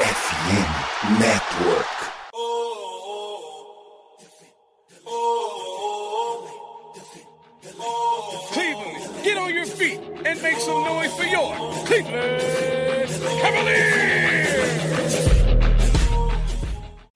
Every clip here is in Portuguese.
FM Network. Cleveland, get on your feet and make some noise for your Cleveland Cavaliers!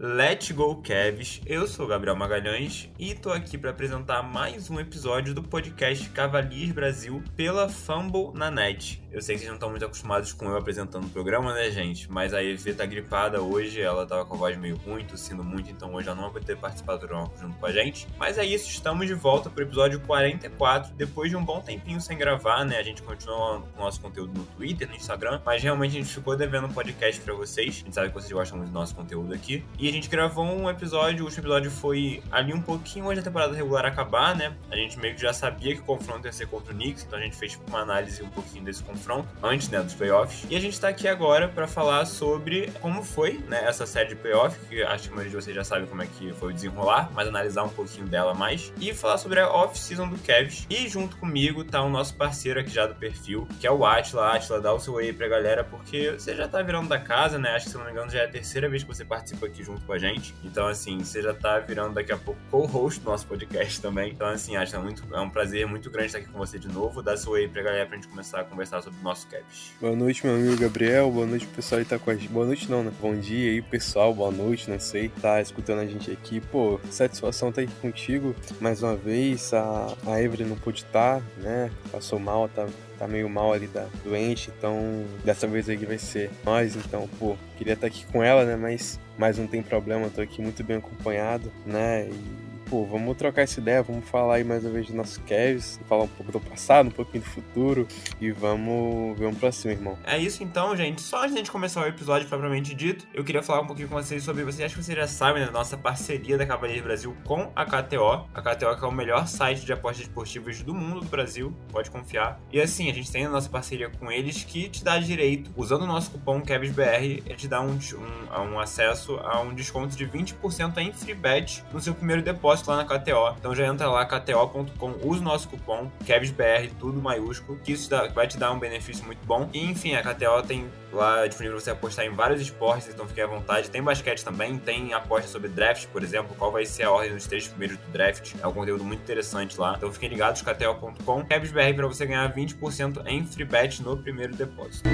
Let's Go Cavs, eu sou Gabriel Magalhães e tô aqui para apresentar mais um episódio do podcast Cavaliers Brasil pela Fumble na net. Eu sei que vocês não estão muito acostumados com eu apresentando o programa, né, gente? Mas a EV tá gripada hoje, ela tava com a voz meio ruim, tossindo muito, então hoje ela não vai poder participar do programa junto com a gente. Mas é isso, estamos de volta pro episódio 44, depois de um bom tempinho sem gravar, né? A gente continua com o nosso conteúdo no Twitter, no Instagram, mas realmente a gente ficou devendo um podcast para vocês. A gente sabe que vocês gostam muito do nosso conteúdo aqui. E gente gravou um episódio, o último episódio foi ali um pouquinho antes da temporada regular acabar, né? A gente meio que já sabia que o confronto ia ser contra o Knicks, então a gente fez tipo, uma análise um pouquinho desse confronto antes, né, dos playoffs. E a gente tá aqui agora para falar sobre como foi, né, essa série de playoffs, que acho que a maioria de vocês já sabe como é que foi o desenrolar, mas analisar um pouquinho dela mais e falar sobre a off-season do Cavs. E junto comigo tá o nosso parceiro aqui já do perfil, que é o Atila. Atila, dá o seu aí pra galera, porque você já tá virando da casa, né? Acho que se não me engano já é a terceira vez que você participa aqui junto com a gente. Então, assim, você já tá virando daqui a pouco co-host do nosso podcast também. Então, assim, acho que é, muito, é um prazer muito grande estar aqui com você de novo. Dá seu aí pra galera pra gente começar a conversar sobre o nosso Cavs. Boa noite, meu amigo Gabriel. Boa noite, pessoal que tá com a gente. Boa noite, não, né? Bom dia aí, pessoal. Boa noite, não sei. Tá escutando a gente aqui. Pô, satisfação tá aqui contigo mais uma vez. A, a Evelyn não pôde estar, né? Passou mal, tá tá meio mal ali, da doente, então dessa vez aí vai ser nós, então, pô, queria estar aqui com ela, né, mas, mas não tem problema, tô aqui muito bem acompanhado, né, e pô, vamos trocar essa ideia, vamos falar aí mais uma vez dos nossos Cavs, falar um pouco do passado, um pouquinho do futuro e vamos, vamos pra cima, irmão. É isso então, gente. Só antes de a gente começar o episódio propriamente dito, eu queria falar um pouquinho com vocês sobre, vocês acham que vocês já sabem da nossa parceria da Cavaliers Brasil com a KTO. A KTO que é o melhor site de apostas esportivas do mundo do Brasil, pode confiar. E assim, a gente tem a nossa parceria com eles que te dá direito, usando o nosso cupom CavsBR, ele te dá um, um, um acesso a um desconto de 20% em free bet no seu primeiro depósito lá na KTO. Então já entra lá, kto.com, usa o nosso cupom KevsBR, tudo maiúsculo, que isso dá, vai te dar um benefício muito bom. E enfim, a KTO tem lá disponível você apostar em vários esportes, então fique à vontade. Tem basquete também, tem aposta sobre draft, por exemplo, qual vai ser a ordem dos três primeiros do draft. É um conteúdo muito interessante lá. Então fiquem ligados, kto.com, KevsBR para você ganhar 20% em free bet no primeiro depósito.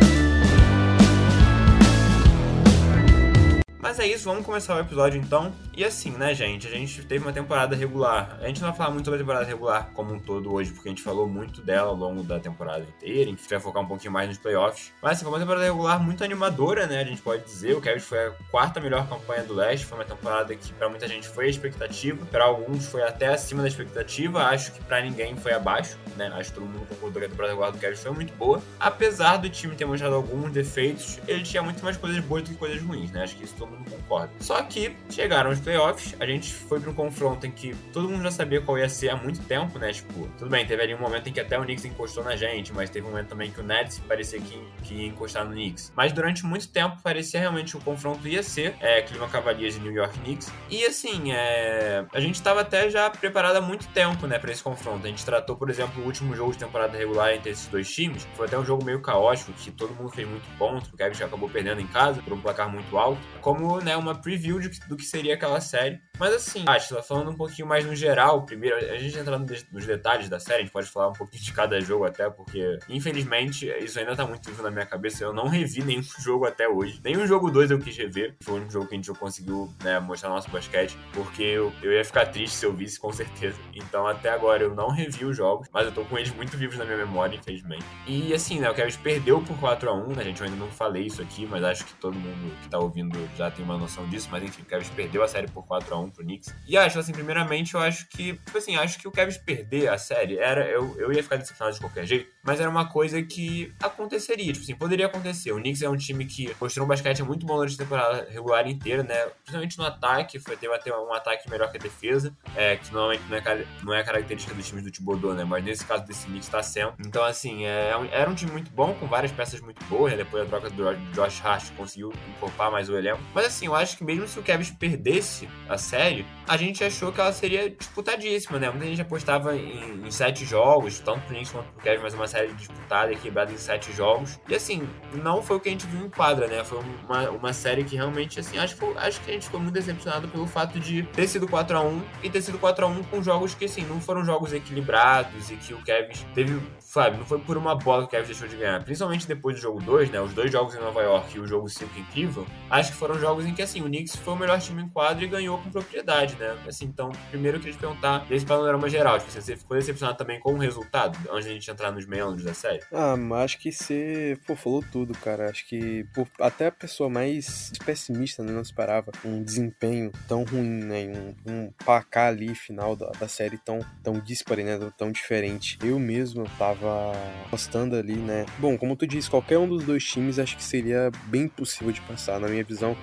Mas é isso, vamos começar o episódio então. E assim, né, gente? A gente teve uma temporada regular. A gente não vai falar muito sobre a temporada regular como um todo hoje, porque a gente falou muito dela ao longo da temporada inteira. A gente vai focar um pouquinho mais nos playoffs. Mas assim, foi uma temporada regular muito animadora, né? A gente pode dizer. O Cavs foi a quarta melhor campanha do leste. Foi uma temporada que para muita gente foi a expectativa. Para alguns foi até acima da expectativa. Acho que para ninguém foi abaixo, né? Acho que todo mundo concordou que a temporada regular do Cavs foi muito boa. Apesar do time ter mostrado alguns defeitos, ele tinha muito mais coisas boas do que coisas ruins, né? Acho que isso mundo concorda. Só que chegaram os playoffs, a gente foi para um confronto em que todo mundo já sabia qual ia ser há muito tempo, né? Tipo, tudo bem, teve ali um momento em que até o Knicks encostou na gente, mas teve um momento também que o Nets parecia que, que ia encostar no Knicks. Mas durante muito tempo parecia realmente o confronto ia ser é, Cleveland Cavaliers e New York Knicks. E assim, é, a gente estava até já preparado há muito tempo, né, para esse confronto. A gente tratou, por exemplo, o último jogo de temporada regular entre esses dois times. Foi até um jogo meio caótico, que todo mundo fez muito ponto, o Kevin acabou perdendo em casa por um placar muito alto. Como, né, uma preview de, do que seria aquela série. Mas assim, Atila, falando um pouquinho mais no geral, primeiro, a gente entrando nos detalhes da série, a gente pode falar um pouquinho de cada jogo até, porque infelizmente isso ainda tá muito vivo na minha cabeça. Eu não revi nenhum jogo até hoje. Nenhum jogo 2 eu quis rever. Foi único jogo que a gente conseguiu né, mostrar nosso basquete, porque eu, eu ia ficar triste se eu visse, com certeza. Então até agora eu não revi os jogos, mas eu tô com eles muito vivos na minha memória, infelizmente. E assim, né, o Kevin perdeu por 4 a 1 né, gente? Eu ainda não falei isso aqui, mas acho que todo mundo que tá ouvindo já tem uma noção disso, mas enfim, o Kevin perdeu a série por 4 a 1 pro Knicks. E acho, assim, primeiramente, eu acho que, tipo assim, acho que o Kevin perder a série era. Eu, eu ia ficar decepcionado de qualquer jeito, mas era uma coisa que aconteceria, tipo assim, poderia acontecer. O Knicks é um time que mostrou um basquete muito bom durante a temporada regular inteira, né? Principalmente no ataque, foi ter um ataque melhor que a defesa, é, que normalmente não é, não é característica dos times do Thibodeau, né? Mas nesse caso desse Knicks tá sendo. Então, assim, é, era um time muito bom, com várias peças muito boas, né? Depois da troca do Josh Hart conseguiu encorpar mais o elenco. Mas, assim, eu acho que mesmo se o Kevin perdesse a série, a gente achou que ela seria disputadíssima, né? Muita gente apostava em, em sete jogos, tanto pro Knicks quanto pro Cavs, mas uma série disputada e quebrada em sete jogos. E assim, não foi o que a gente viu em quadra, né? Foi uma, uma série que realmente, assim, acho, acho que a gente ficou muito decepcionado pelo fato de ter sido 4 a 1 e ter sido 4 a 1 com jogos que, assim, não foram jogos equilibrados e que o Kevin teve, sabe, não foi por uma bola que o Kevin deixou de ganhar. Principalmente depois do jogo 2, né? Os dois jogos em Nova York e o jogo 5 em Cleveland, acho que foram jogos em que, assim, o Knicks foi o melhor time em quadro e ganhou com propriedade, né? Assim, então, primeiro eu queria te perguntar desse panorama geral. Tipo, você ficou decepcionado também com o resultado, antes de a gente entrar nos meandros da série? Ah, mas acho que você pô, falou tudo, cara. Acho que até a pessoa mais pessimista né, não esperava um desempenho tão ruim, né? Um, um ali final da, da série tão, tão dispare, né? Tão diferente. Eu mesmo tava apostando ali, né? Bom, como tu disse, qualquer um dos dois times acho que seria bem possível de passar. Na minha visão,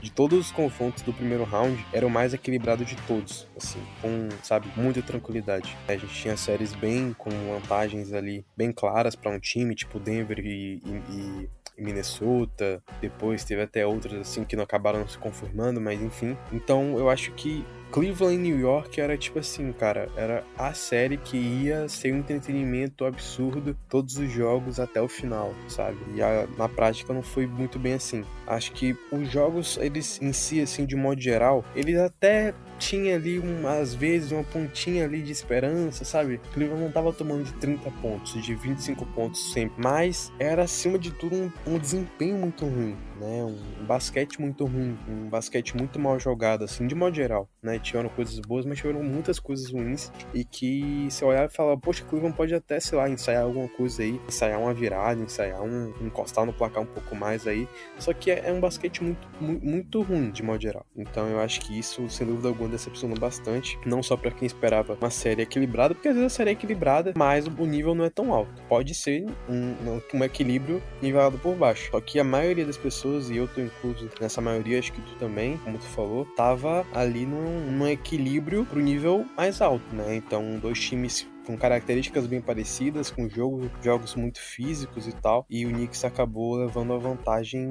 de todos os confrontos do primeiro round, era o mais equilibrado de todos, assim, com, sabe, muita tranquilidade. A gente tinha séries bem com vantagens ali bem claras para um time, tipo Denver e, e, e Minnesota, depois teve até outras assim que não acabaram se conformando, mas enfim. Então eu acho que Cleveland New York era tipo assim, cara, era a série que ia ser um entretenimento absurdo todos os jogos até o final, sabe? E a, na prática não foi muito bem assim. Acho que os jogos, eles em si, assim, de modo geral, eles até tinha ali, um, às vezes, uma pontinha ali de esperança, sabe? Cleveland não tava tomando de 30 pontos, de 25 pontos sempre, mas era, acima de tudo, um, um desempenho muito ruim, né? Um, basquete muito ruim, um basquete muito mal jogado, assim, de modo geral, né? Tiveram coisas boas, mas tiveram muitas coisas ruins e que você olhava e falava, poxa, Cleveland pode até, sei lá, ensaiar alguma coisa aí, ensaiar uma virada, ensaiar um, encostar no placar um pouco mais aí, só que é, é um basquete muito, muito, muito ruim, de modo geral. Então eu acho que isso, sem dúvida alguma, decepcionou bastante, não só para quem esperava uma série equilibrada, porque às vezes a série é equilibrada, mas o nível não é tão alto. Pode ser um, um equilíbrio nivelado por baixo. Só que a maioria das pessoas, e eu tô incluso nessa maioria, acho que tu também, como tu falou, tava ali num, num equilíbrio pro nível mais alto, né? Então, dois times com características bem parecidas, com jogo, jogos muito físicos e tal, e o Knicks acabou levando a vantagem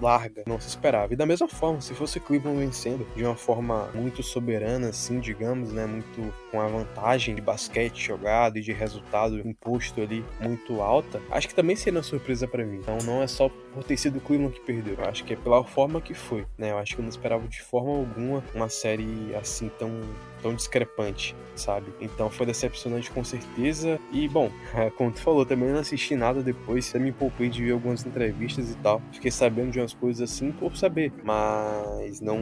larga, não se esperava. E da mesma forma, se fosse Cleveland vencendo de uma forma muito soberana, assim, digamos, né, muito com a vantagem de basquete jogado e de resultado imposto ali muito alta, acho que também seria uma surpresa para mim. Então não é só por ter sido o Cleveland que perdeu, eu acho que é pela forma que foi, né? Eu acho que eu não esperava de forma alguma uma série assim tão tão discrepante, sabe? Então foi decepcionante com certeza. E bom, como tu falou, também não assisti nada depois, até me poupei de ver algumas entrevistas e tal. Fiquei sabendo de umas coisas assim por saber, mas não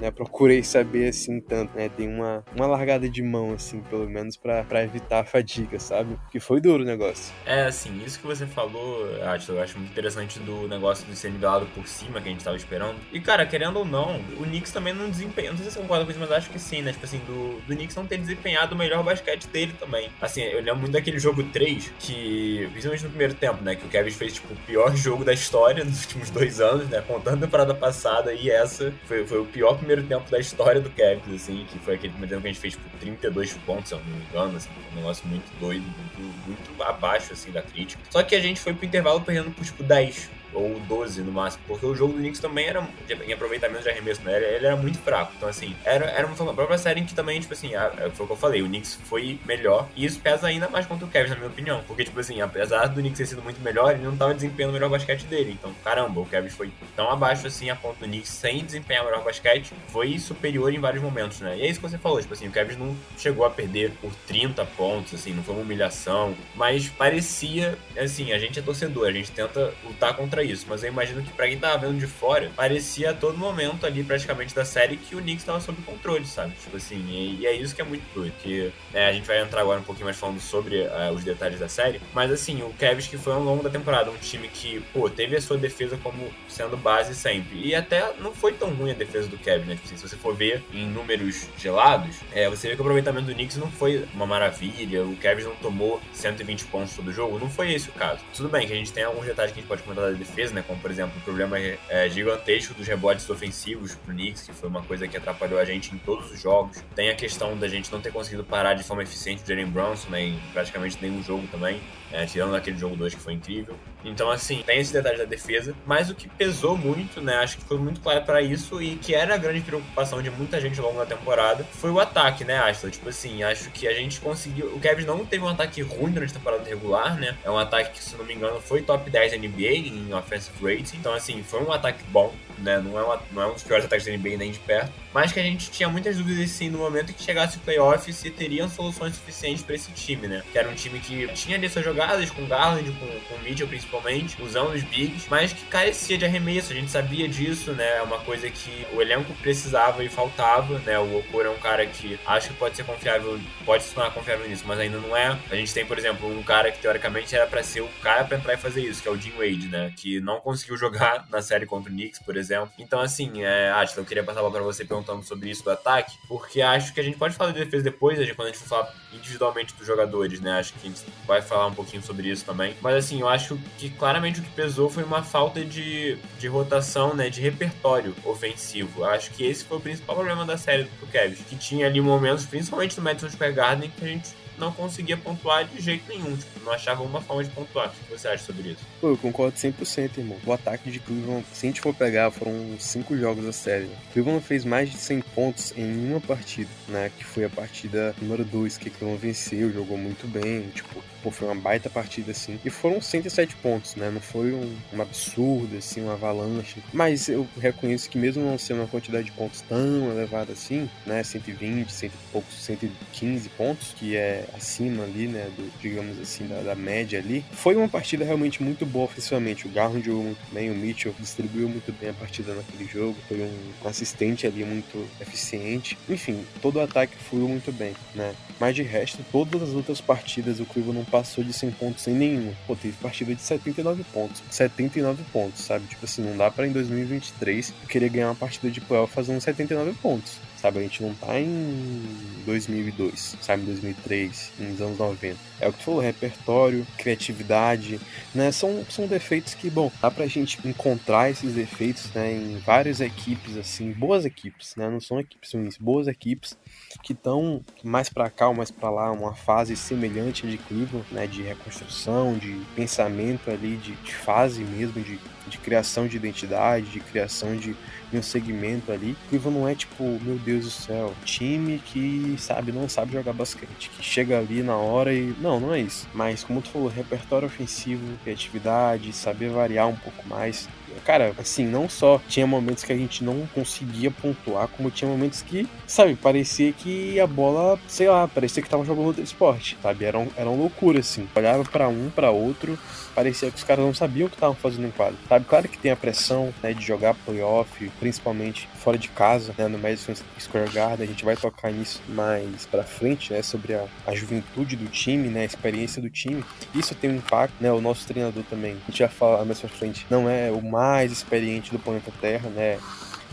né, procurei saber assim tanto, né? Tem uma, uma largada de mão, assim, pelo menos para evitar a fadiga, sabe? Porque foi duro o negócio. É, assim, isso que você falou, eu acho, eu acho muito interessante do negócio de ser nivelado por cima que a gente tava esperando. E cara, querendo ou não, o Knicks também não desempenha. Não sei se você concorda com isso, mas acho que sim, né? Tipo assim, do do, Knicks não ter desempenhado o melhor basquete dele também. Assim, eu lembro muito daquele jogo 3, que, principalmente no primeiro tempo, né? Que o Kevin fez, tipo, o pior jogo da história nos últimos dois anos, né? Contando a temporada passada e essa, foi, foi o pior primeiro tempo da história do Kevin, assim, que foi aquele primeiro tempo que a gente fez, tipo, 32 pontos, se eu não me engano, assim, um negócio muito doido, muito, muito abaixo, assim, da crítica. Só que a gente foi pro intervalo perdendo por, tipo, 10 ou 12 no máximo, porque o jogo do Knicks também era em aproveitamento de arremesso, né? Ele, era muito fraco. Então, assim, era, era uma própria série em que também, tipo assim, a, foi o que eu falei, o Knicks foi melhor, e isso pesa ainda mais contra o Kevin, na minha opinião, porque, tipo assim, apesar do Knicks ter sido muito melhor, ele não tava desempenhando o melhor basquete dele. Então, caramba, o Kevin foi tão abaixo assim a ponto do Knicks sem desempenhar o melhor basquete, foi superior em vários momentos, né? E é isso que você falou, tipo assim, o Kevin não chegou a perder por 30 pontos, assim, não foi uma humilhação, mas parecia, assim, a gente é torcedor, a gente tenta lutar contra isso, mas eu imagino que pra quem tava vendo de fora, parecia a todo momento ali, praticamente, da série, que o Knicks tava sob controle, sabe? Tipo assim, e, e é isso que é muito doido, que né, a gente vai entrar agora um pouquinho mais falando sobre uh, os detalhes da série, mas assim, o Cavs que foi ao longo da temporada um time que, pô, teve a sua defesa como sendo base sempre, e até não foi tão ruim a defesa do Cavs, né? Tipo assim, se você for ver em números gelados, é, você vê que o aproveitamento do Knicks não foi uma maravilha, o Cavs não tomou 120 pontos todo jogo, não foi esse o caso. Tudo bem que a gente tem alguns detalhes que a gente pode comentar da defesa, né? Como, por exemplo, o problema é, gigantesco dos rebotes ofensivos pro Knicks, que foi uma coisa que atrapalhou a gente em todos os jogos. Tem a questão da gente não ter conseguido parar de forma eficiente o Jalen Brunson, né? Em praticamente nenhum jogo também, é, tirando aquele jogo 2 que foi incrível. Então, assim, tem esse detalhe da defesa, mas o que pesou muito, né? Acho que foi muito claro para isso e que era a grande preocupação de muita gente ao longo da temporada foi o ataque, né, Aston? Tipo assim, acho que a gente conseguiu. O Cavs não teve um ataque ruim durante a temporada regular, né? É um ataque que, se não me engano, foi top 10 da NBA em offensive rating. Então, assim, foi um ataque bom, né? Não é, uma, não é um dos piores ataques da NBA nem de perto. Mas que a gente tinha muitas dúvidas, sim, no momento que chegasse o playoff, se teriam soluções suficientes para esse time, né? Que era um time que tinha ali suas jogadas com Garland, com, com Mitchell principalmente, usando os bigs, mas que carecia de arremesso. A gente sabia disso, né? É uma coisa que o elenco precisava e faltava, né? O Okoro é um cara que acho que pode ser confiável, pode se tornar confiável nisso, mas ainda não é. A gente tem, por exemplo, um cara que teoricamente era para ser o cara para entrar e fazer isso, que é o Jim Wade, né? Que não conseguiu jogar na série contra o Knicks, por exemplo. Então, assim, é, que eu queria passar para você perguntando sobre isso do ataque, porque acho que a gente pode falar de defesa depois, né, quando a gente for falar individualmente dos jogadores, né? Acho que a gente vai falar um pouquinho sobre isso também. Mas, assim, eu acho que claramente o que pesou foi uma falta de, de rotação, né? De repertório ofensivo. Acho que esse foi o principal problema da série do Kevin, que tinha ali momentos, principalmente no Madison Square Garden, que a gente não conseguia pontuar de jeito nenhum. Tipo, não achava uma forma de pontuar. O que você acha sobre isso? Pô, eu concordo 100%, irmão. O ataque de Cleveland, se a gente for pegar, foram cinco jogos da série. Cleveland fez mais de 100 pontos em uma partida, né? Que foi a partida número 2, que Cleveland venceu, jogou muito bem. Tipo, pô, foi uma baita partida, assim. E foram 107 pontos, né? Não foi um, um absurdo, assim, uma avalanche. Mas eu reconheço que mesmo não sendo uma quantidade de pontos tão elevada assim, né? 120, 100 poucos, 115 pontos, que é acima ali, né, do, digamos assim, da, da, média ali. Foi uma partida realmente muito boa ofensivamente. O Garland jogou muito bem, o Mitchell distribuiu muito bem a partida naquele jogo, foi um assistente ali muito eficiente. Enfim, todo o ataque fluiu muito bem, né? Mas de resto, todas as outras partidas o Cleveland não passou de 100 pontos sem nenhuma. Pô, teve partida de 79 pontos. 79 pontos, sabe? Tipo assim, não dá para em 2023 querer ganhar uma partida de playoff fazendo 79 pontos sabe? A gente não tá em 2002, sabe? Em 2003, nos anos 90. É o que tu falou, repertório, criatividade, né? São, são defeitos que, bom, dá pra gente encontrar esses defeitos, né? Em várias equipes, assim, boas equipes, né? Não são equipes ruins, boas equipes que estão mais para cá ou mais para lá, uma fase semelhante de Cleveland, né? De reconstrução, de pensamento ali, de, de fase mesmo, de, de criação de identidade, de criação de em um segmento ali. Cleveland não é tipo, meu Deus do céu, time que, sabe, não sabe jogar basquete, que chega ali na hora e. Não, não é isso. Mas, como tu falou, repertório ofensivo, criatividade, saber variar um pouco mais. Cara, assim, não só tinha momentos que a gente não conseguia pontuar, como tinha momentos que, sabe, parecia que a bola, sei lá, parecia que tava jogando outro esporte, sabe? Era, um, era uma loucura, assim. Olhava para um, para outro, parecia que os caras não sabiam o que estavam fazendo em quadro, sabe? Claro que tem a pressão, né, de jogar playoff, principalmente fora de casa, né, no Madison Square Garden, a gente vai tocar nisso mais para frente, né, sobre a, a, juventude do time, né, a experiência do time. Isso tem um impacto, né, o nosso treinador também, a gente vai falar mais pra frente, não é o mais experiente do planeta Terra, né,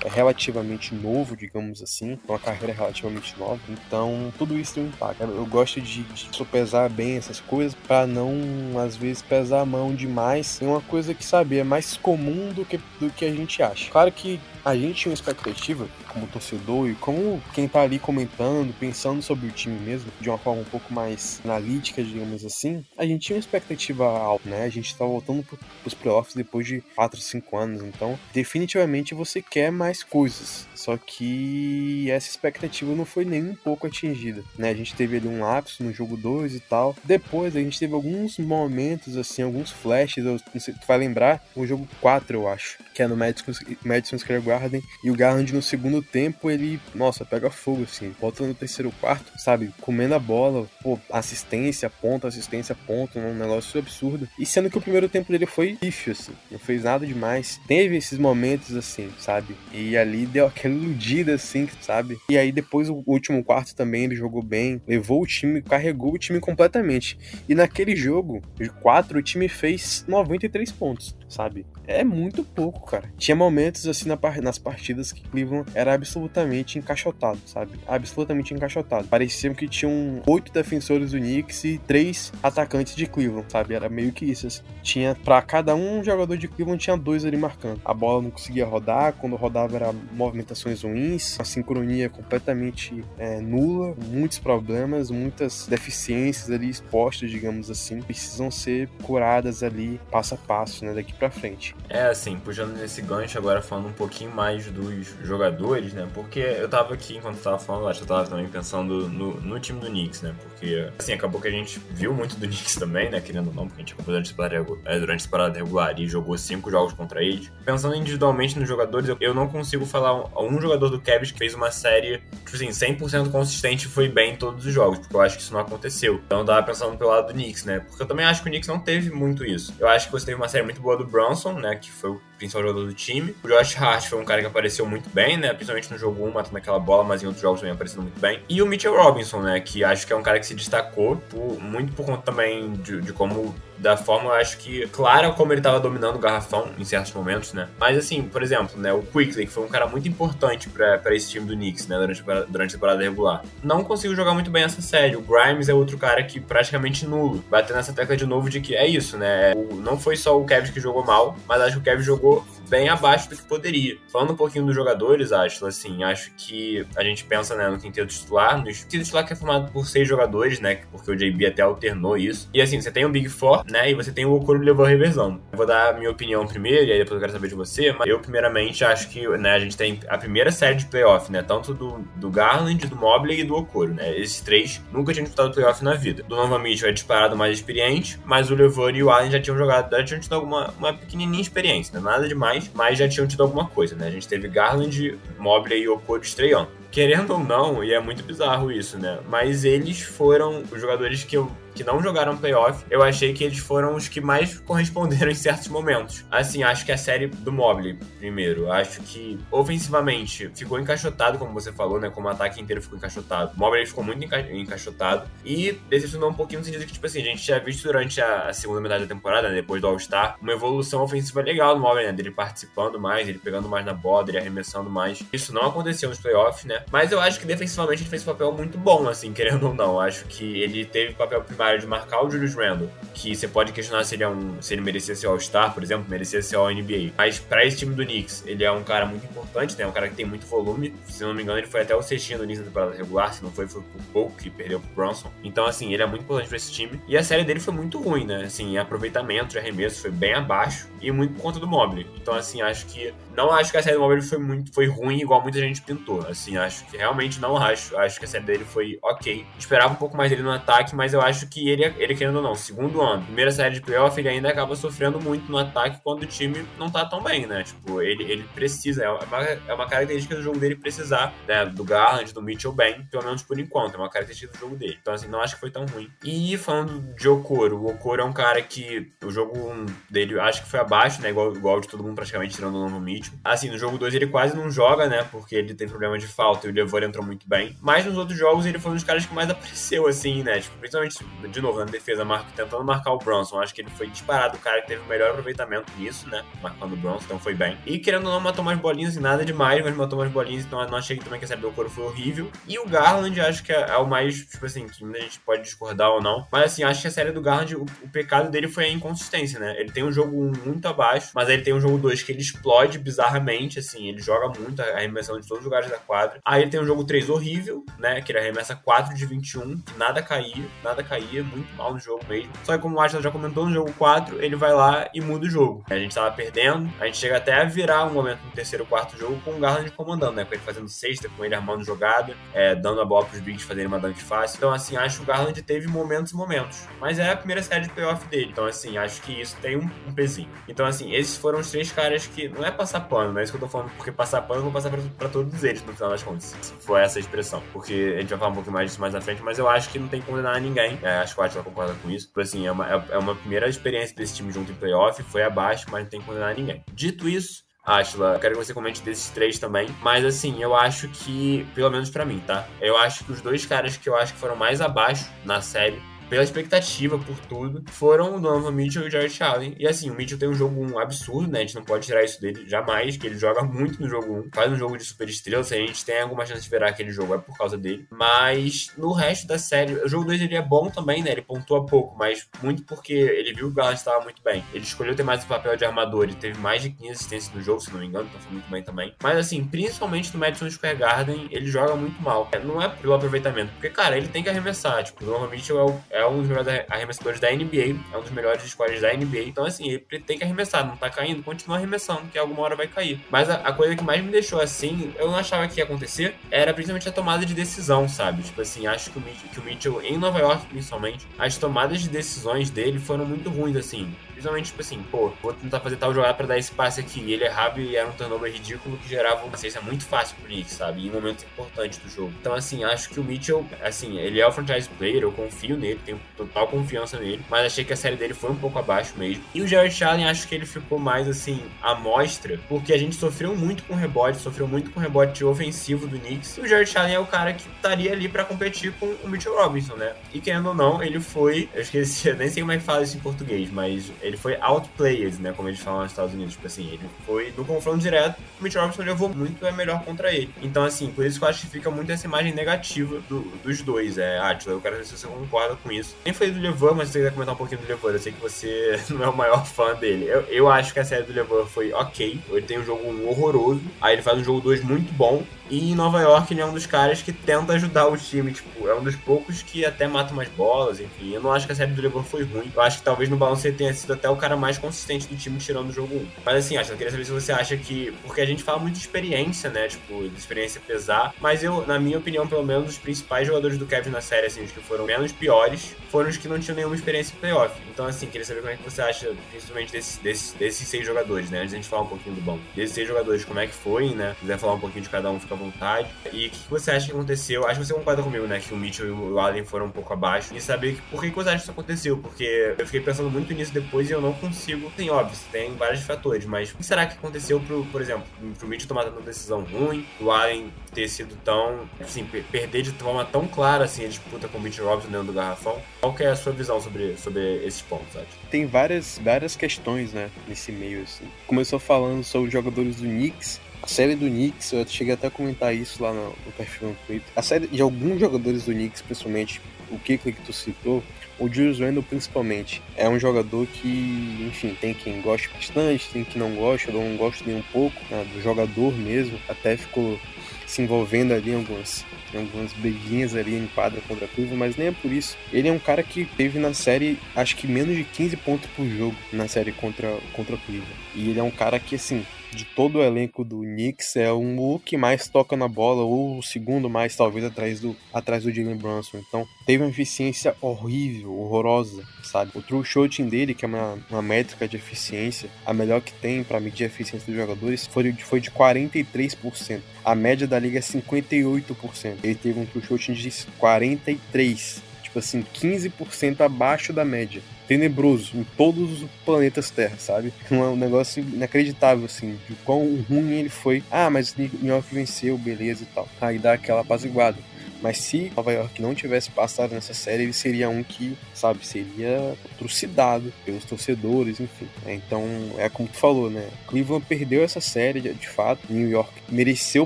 é relativamente novo, digamos assim, uma carreira relativamente nova. Então, tudo isso tem um impacto. Eu gosto de, de sopesar bem essas coisas para não, às vezes, pesar a mão demais em uma coisa que, sabe, é mais comum do que, do que a gente acha. Claro que a gente tinha uma expectativa como torcedor e como quem tá ali comentando, pensando sobre o time mesmo, de uma forma um pouco mais analítica, digamos assim, a gente tinha uma expectativa alta, né? A gente tá voltando pros playoffs depois de 4, 5 anos, então definitivamente você quer mais coisas. Só que essa expectativa não foi nem um pouco atingida, né? A gente teve ali um lapso no jogo 2 e tal. Depois a gente teve alguns momentos assim, alguns flashes, eu não sei, tu vai lembrar, o jogo 4, eu acho, que é no Madison, Madison Square Garden. E o Garland no segundo tempo, ele, nossa, pega fogo, assim. Volta no terceiro quarto, sabe? Comendo a bola, pô, assistência, ponta, assistência, ponto, um negócio absurdo. E sendo que o primeiro tempo dele foi pífio, assim. Não fez nada demais. Teve esses momentos, assim, sabe? E ali deu aquela iludida, assim, sabe? E aí depois o último quarto também ele jogou bem, levou o time, carregou o time completamente. E naquele jogo, de quatro, o time fez 93 pontos sabe? É muito pouco, cara. Tinha momentos assim na, nas partidas que Cleveland era absolutamente encaixotado, sabe? Absolutamente encaixotado. Parecia que tinham oito defensores do Knicks e três atacantes de Cleveland, sabe? Era meio que isso. Assim. Tinha para cada um jogador de Cleveland tinha dois ali marcando. A bola não conseguia rodar, quando rodava era movimentações ruins, a sincronia completamente é, nula, muitos problemas, muitas deficiências ali expostas, digamos assim, precisam ser curadas ali passo a passo, né, daqui para frente. É assim, puxando nesse gancho agora falando um pouquinho mais dos jogadores, né? Porque eu tava aqui enquanto tava falando, acho que eu tava também pensando no, no time do Knicks, né? Porque assim, acabou que a gente viu muito do Knicks também, né, querendo ou não, porque a gente acabou durante a durante a temporada regular e jogou cinco jogos contra eles. Pensando individualmente nos jogadores, eu, eu não consigo falar um, um jogador do Cavs que fez uma série, tipo assim, 100% consistente e foi bem em todos os jogos, porque eu acho que isso não aconteceu. Então eu tava pensando pelo lado do Knicks, né? Porque eu também acho que o Knicks não teve muito isso. Eu acho que você teve uma série muito boa do Bronson, né, que foi o principal jogador do time. O Josh Hart foi um cara que apareceu muito bem, né? Principalmente no jogo 1, matando aquela bola, mas em outros jogos também aparecendo muito bem. E o Mitchell Robinson, né? Que acho que é um cara que se destacou por, muito por conta também de, de como da forma, eu acho que clara como ele estava dominando o garrafão em certos momentos, né? Mas assim, por exemplo, né, o Quickly, que foi um cara muito importante para esse time do Knicks, né, durante, durante a temporada regular, não conseguiu jogar muito bem essa série. O Grimes é outro cara que praticamente nulo. Batendo nessa tecla de novo de que é isso, né? O, não foi só o Kevin que jogou mal, mas acho que o Kevin jogou bem abaixo do que poderia. Falando um pouquinho dos jogadores, acho, assim, acho que a gente pensa né, no quinteto titular, no quinteto titular que é formado por seis jogadores, né, porque o JB até alternou isso. E assim, você tem o Big Four, né, e você tem o Okoro levou reversão. Eu vou dar a minha opinião primeiro, e aí depois eu quero saber de você, mas eu primeiramente acho que, né, a gente tem a primeira série de playoff, né, tanto do, do Garland, do Mobley e do Okoro, né, esses três nunca tinham disputado playoff na vida. Do Nova Mitchell é disparado mais experiente, mas o Levor e o Allen já tinham jogado, já tinham tido alguma uma pequenininha experiência, né, nada demais mais, mas já tinham tido alguma coisa, né? A gente teve Garland, Mobley e Okoro estreando. Querendo ou não, e é muito bizarro isso, né? Mas eles foram os jogadores que eu que não jogaram playoff, eu achei que eles foram os que mais corresponderam em certos momentos. Assim, acho que a série do Mobley, primeiro, acho que ofensivamente ficou encaixotado, como você falou, né? Como o ataque inteiro ficou encaixotado. O Mobley ficou muito enca encaixotado e decepcionou um pouquinho no sentido que, tipo assim, a gente tinha visto durante a, segunda metade da temporada, né, depois do All-Star, uma evolução ofensiva legal do Mobley, né? Dele participando mais, ele pegando mais na bola, dele arremessando mais. Isso não aconteceu nos playoffs, né? Mas eu acho que defensivamente ele fez um papel muito bom, assim, querendo ou não. Acho que ele teve papel primário de marcar o Julius Randle, que você pode questionar se ele, é um, se ele merecia ser All-Star, por exemplo, merecia ser All-NBA. Mas para esse time do Knicks, ele é um cara muito importante, né? Um cara que tem muito volume. Se não me engano, ele foi até o sextinho do Knicks na temporada regular, se não foi, foi por pouco que perdeu pro Bronson. Então, assim, ele é muito importante para esse time. E a série dele foi muito ruim, né? Assim, aproveitamento de arremesso foi bem abaixo e muito por conta do Mobley. Então, assim, acho que não acho que a série do Mobley foi muito foi ruim igual muita gente pintou. Assim, acho que realmente não acho. Acho que a série dele foi ok. Esperava um pouco mais dele no ataque, mas eu acho que ele, ele querendo ou não, segundo ano, primeira série de playoff, ele ainda acaba sofrendo muito no ataque quando o time não tá tão bem, né? Tipo, ele, ele precisa, é uma, é uma característica do jogo dele precisar, né? Do Garland, do Mitchell bem, pelo menos por enquanto, é uma característica do jogo dele. Então, assim, não acho que foi tão ruim. E falando de Okoro, o Okoro é um cara que o jogo dele acho que foi abaixo, né? Igual, igual de todo mundo praticamente tirando o novo Mitchell. Assim, no jogo 2 ele quase não joga, né? Porque ele tem problema de falta e o Devor entrou muito bem. Mas nos outros jogos ele foi um dos caras que mais apareceu, assim, né? Tipo, principalmente, de novo, na defesa, tentando marcar o Bronson. Acho que ele foi disparado o cara que teve o melhor aproveitamento nisso, né? Marcando o Bronson, então foi bem. E querendo ou não, matou mais bolinhas e nada demais, mas matou mais bolinhas, então não achei também que a série do Coro foi horrível. E o Garland, acho que é, é, o mais, tipo assim, que a gente pode discordar ou não. Mas assim, acho que a série do Garland, o, o pecado dele foi a inconsistência, né? Ele tem um jogo 1 muito abaixo, mas ele tem um jogo 2 que ele explode bizarramente, assim, ele joga muito, arremessando de todos os lugares da quadra. Aí ele tem um jogo 3 horrível, né? Que ele arremessa 4 de 21, nada caía, nada caía, muito mal no jogo mesmo. Só que como o Ashton já comentou no jogo 4, ele vai lá e muda o jogo. A gente tava perdendo, a gente chega até a virar um momento no terceiro quarto jogo com o Garland comandando, né? Com ele fazendo sexta, com ele armando jogada, é, dando a bola pros bigs fazerem uma dunk fácil. Então, assim, acho que o Garland teve momentos e momentos. Mas é a primeira série de playoff dele. Então, assim, acho que isso tem um, um pezinho. Então, assim, esses foram os três caras que. Não é passar pano, não é isso que eu tô falando, porque passar pano eu vou passar pra, pra todos eles no final das contas. Se for essa a expressão. Porque a gente vai falar um pouco mais disso mais na frente, mas eu acho que não tem que condenar ninguém. É, acho que o Atila concorda com isso. Tipo assim, é uma, é, é uma primeira experiência desse time junto em playoff, foi abaixo, mas não tem que condenar ninguém. Dito isso, Ashla, quero que você comente desses três também. Mas assim, eu acho que, pelo menos para mim, tá? Eu acho que os dois caras que eu acho que foram mais abaixo na série pela expectativa, por tudo, foram o Donovan Mitchell e o Jared Allen. E assim, o Mitchell tem um jogo um absurdo, né? A gente não pode tirar isso dele jamais, que ele joga muito no jogo 1, faz um jogo de super estrela. Se a gente tem alguma chance de virar aquele jogo, é por causa dele. Mas no resto da série, o jogo 2 ele é bom também, né? Ele pontua pouco, mas muito porque ele viu que o Garland estava muito bem. Ele escolheu ter mais o papel de armador, ele teve mais de 15 assistências no jogo, se não me engano, então foi muito bem também. Mas assim, principalmente no Madison Square Garden, ele joga muito mal. Não é pelo aproveitamento, porque, cara, ele tem que arremessar. Tipo, o Donovan Mitchell é, o, é um dos melhores arremessadores da NBA, é um dos melhores squads da NBA. Então, assim, ele tem que arremessar, não tá caindo, continua arremessando, que alguma hora vai cair. Mas a, a coisa que mais me deixou assim, eu não achava que ia acontecer, era principalmente a tomada de decisão, sabe? Tipo assim, acho que o Mitchell, que o Mitchell em Nova York, principalmente, as tomadas de decisões dele foram muito ruins, assim. Principalmente, tipo assim, pô, vou tentar fazer tal jogada pra dar esse passe aqui. E ele errava e era um turnover ridículo que gerava uma assistência muito fácil pro Knicks, sabe? Em momentos importantes do jogo. Então, assim, acho que o Mitchell, assim, ele é o franchise player, eu confio nele, tenho total confiança nele. Mas achei que a série dele foi um pouco abaixo mesmo. E o Jared Allen, acho que ele ficou mais, assim, à mostra, porque a gente sofreu muito com rebote, sofreu muito com rebote ofensivo do Knicks. E o Jared Allen é o cara que estaria ali para competir com o Mitchell Robinson, né? E querendo ou não, ele foi, eu esqueci, eu nem sei como é que fala isso em português, mas ele foi outplayed, né? Como eles falam nos Estados Unidos. Tipo assim, ele foi no confronto direto, o Mitch Robinson levou muito é melhor contra ele. Então, assim, por isso que eu acho que fica muito essa imagem negativa do, dos dois. É, Atila, eu quero ver se você concorda com isso. Nem falei do Levan, mas você quiser comentar um pouquinho do Levan, eu sei que você não é o maior fã dele. Eu, eu acho que a série do Levan foi ok. Ele tem um jogo horroroso, aí ele faz um jogo 2 muito bom. E em Nova York ele é um dos caras que tenta ajudar o time, tipo, é um dos poucos que até mata umas bolas, enfim. Eu não acho que a série do LeBron foi ruim. Eu acho que talvez no balance ele tenha sido até o cara mais consistente do time tirando o jogo 1. Mas assim, acho, eu queria saber se você acha que. Porque a gente fala muito de experiência, né? Tipo, de experiência pesar. Mas eu, na minha opinião, pelo menos, os principais jogadores do Kevin na série, assim, os que foram menos piores, foram os que não tinham nenhuma experiência em playoff. Então, assim, queria saber como é que você acha, principalmente desses, desses, seis jogadores, né? Antes da gente falar um pouquinho do banco. Desses seis jogadores, como é que foi, né? Se quiser falar um pouquinho de cada um, fica à vontade. E o que, você acha que aconteceu? Acho que você concorda comigo, né? Que o Mitchell e o Allen foram um pouco abaixo. E saber por que, que você acha que isso aconteceu? Porque eu fiquei pensando muito nisso depois e eu não consigo. Tem, óbvio, tem vários fatores, mas o que será que aconteceu pro, por exemplo, pro Mitchell tomar uma decisão ruim, o Allen ter sido tão, assim, perder de forma tão clara, assim, a disputa com o Mitchell Robinson dentro do garrafão? Qual que é a sua visão sobre, sobre esses pontos, sabe? Tem várias, várias questões, né, nesse meio, assim. Começou falando sobre os jogadores do Knicks, a série do Knicks, eu cheguei até a comentar isso lá no, no perfil no Twitter. A série de alguns jogadores do Knicks, principalmente o Kiko que tu citou, o Julius Randle principalmente é um jogador que, enfim, tem quem goste bastante, tem quem não gosta, eu não gosto nem um pouco né, do jogador mesmo, até ficou se envolvendo ali em algumas, em algumas briguinhas ali em quadra contra a Cleveland, mas nem é por isso. Ele é um cara que teve na série, acho que menos de 15 pontos por jogo na série contra, contra a Cleveland. E ele é um cara que, assim, de todo o elenco do Knicks, é um, o que mais toca na bola, ou o segundo mais, talvez, atrás do, atrás do Jalen Brunson. Então, teve uma eficiência horrível, horrorosa, sabe? O true shooting dele, que é uma, uma métrica de eficiência, a melhor que tem para medir a eficiência dos jogadores, foi, foi de 43%. A média da liga é 58%. Ele teve um true shooting de 43%. Tipo assim, 15% abaixo da média tenebroso em todos os planetas Terra, sabe? Um negócio inacreditável, assim, de quão ruim ele foi. Ah, mas New York venceu, beleza e tal. Aí dá aquela apaziguada. Mas se Nova York não tivesse passado nessa série, ele seria um que, sabe, seria trucidado pelos torcedores, enfim. É, então, é como tu falou, né? Cleveland perdeu essa série, de fato. New York mereceu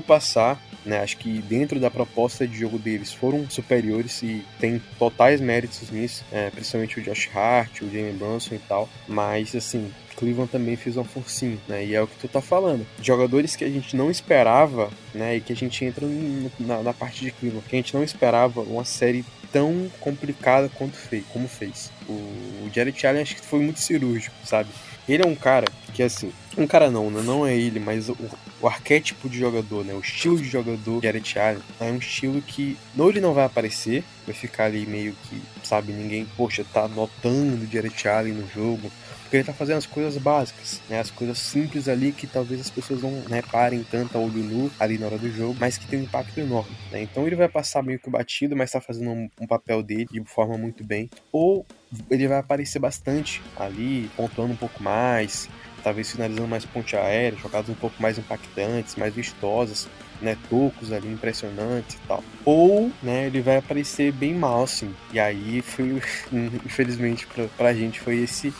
passar, né? Acho que dentro da proposta de jogo deles foram superiores e tem totais méritos nisso, é, principalmente o Josh Hart, o Jamie Brunson e tal. Mas assim, Cleveland também fez um forcinho, né? E é o que tu tá falando. Jogadores que a gente não esperava, né? E que a gente entra na, na parte de Cleveland, que a gente não esperava uma série tão complicada quanto fez, como fez. O, o Jared Allen acho que foi muito cirúrgico, sabe? Ele é um cara que, assim, um cara não, né? Não é ele, mas o, o arquétipo de jogador, né? O estilo de jogador de Jared Allen é um estilo que ou ele não vai aparecer, vai ficar ali meio que, sabe, ninguém, poxa, tá notando Jared Allen no jogo, porque ele tá fazendo as coisas básicas, né? As coisas simples ali que talvez as pessoas não reparem tanto a olho nu ali na hora do jogo, mas que tem um impacto enorme, né? Então ele vai passar meio que batido, mas tá fazendo um, um papel dele de forma muito bem. Ou ele vai aparecer bastante ali, pontuando um pouco mais, talvez finalizando mais ponte aérea, jogadas um pouco mais impactantes, mais vistosas, né, tocos ali impressionantes e tal. Ou, né, ele vai aparecer bem mal, assim. E aí foi, infelizmente pra, pra gente foi esse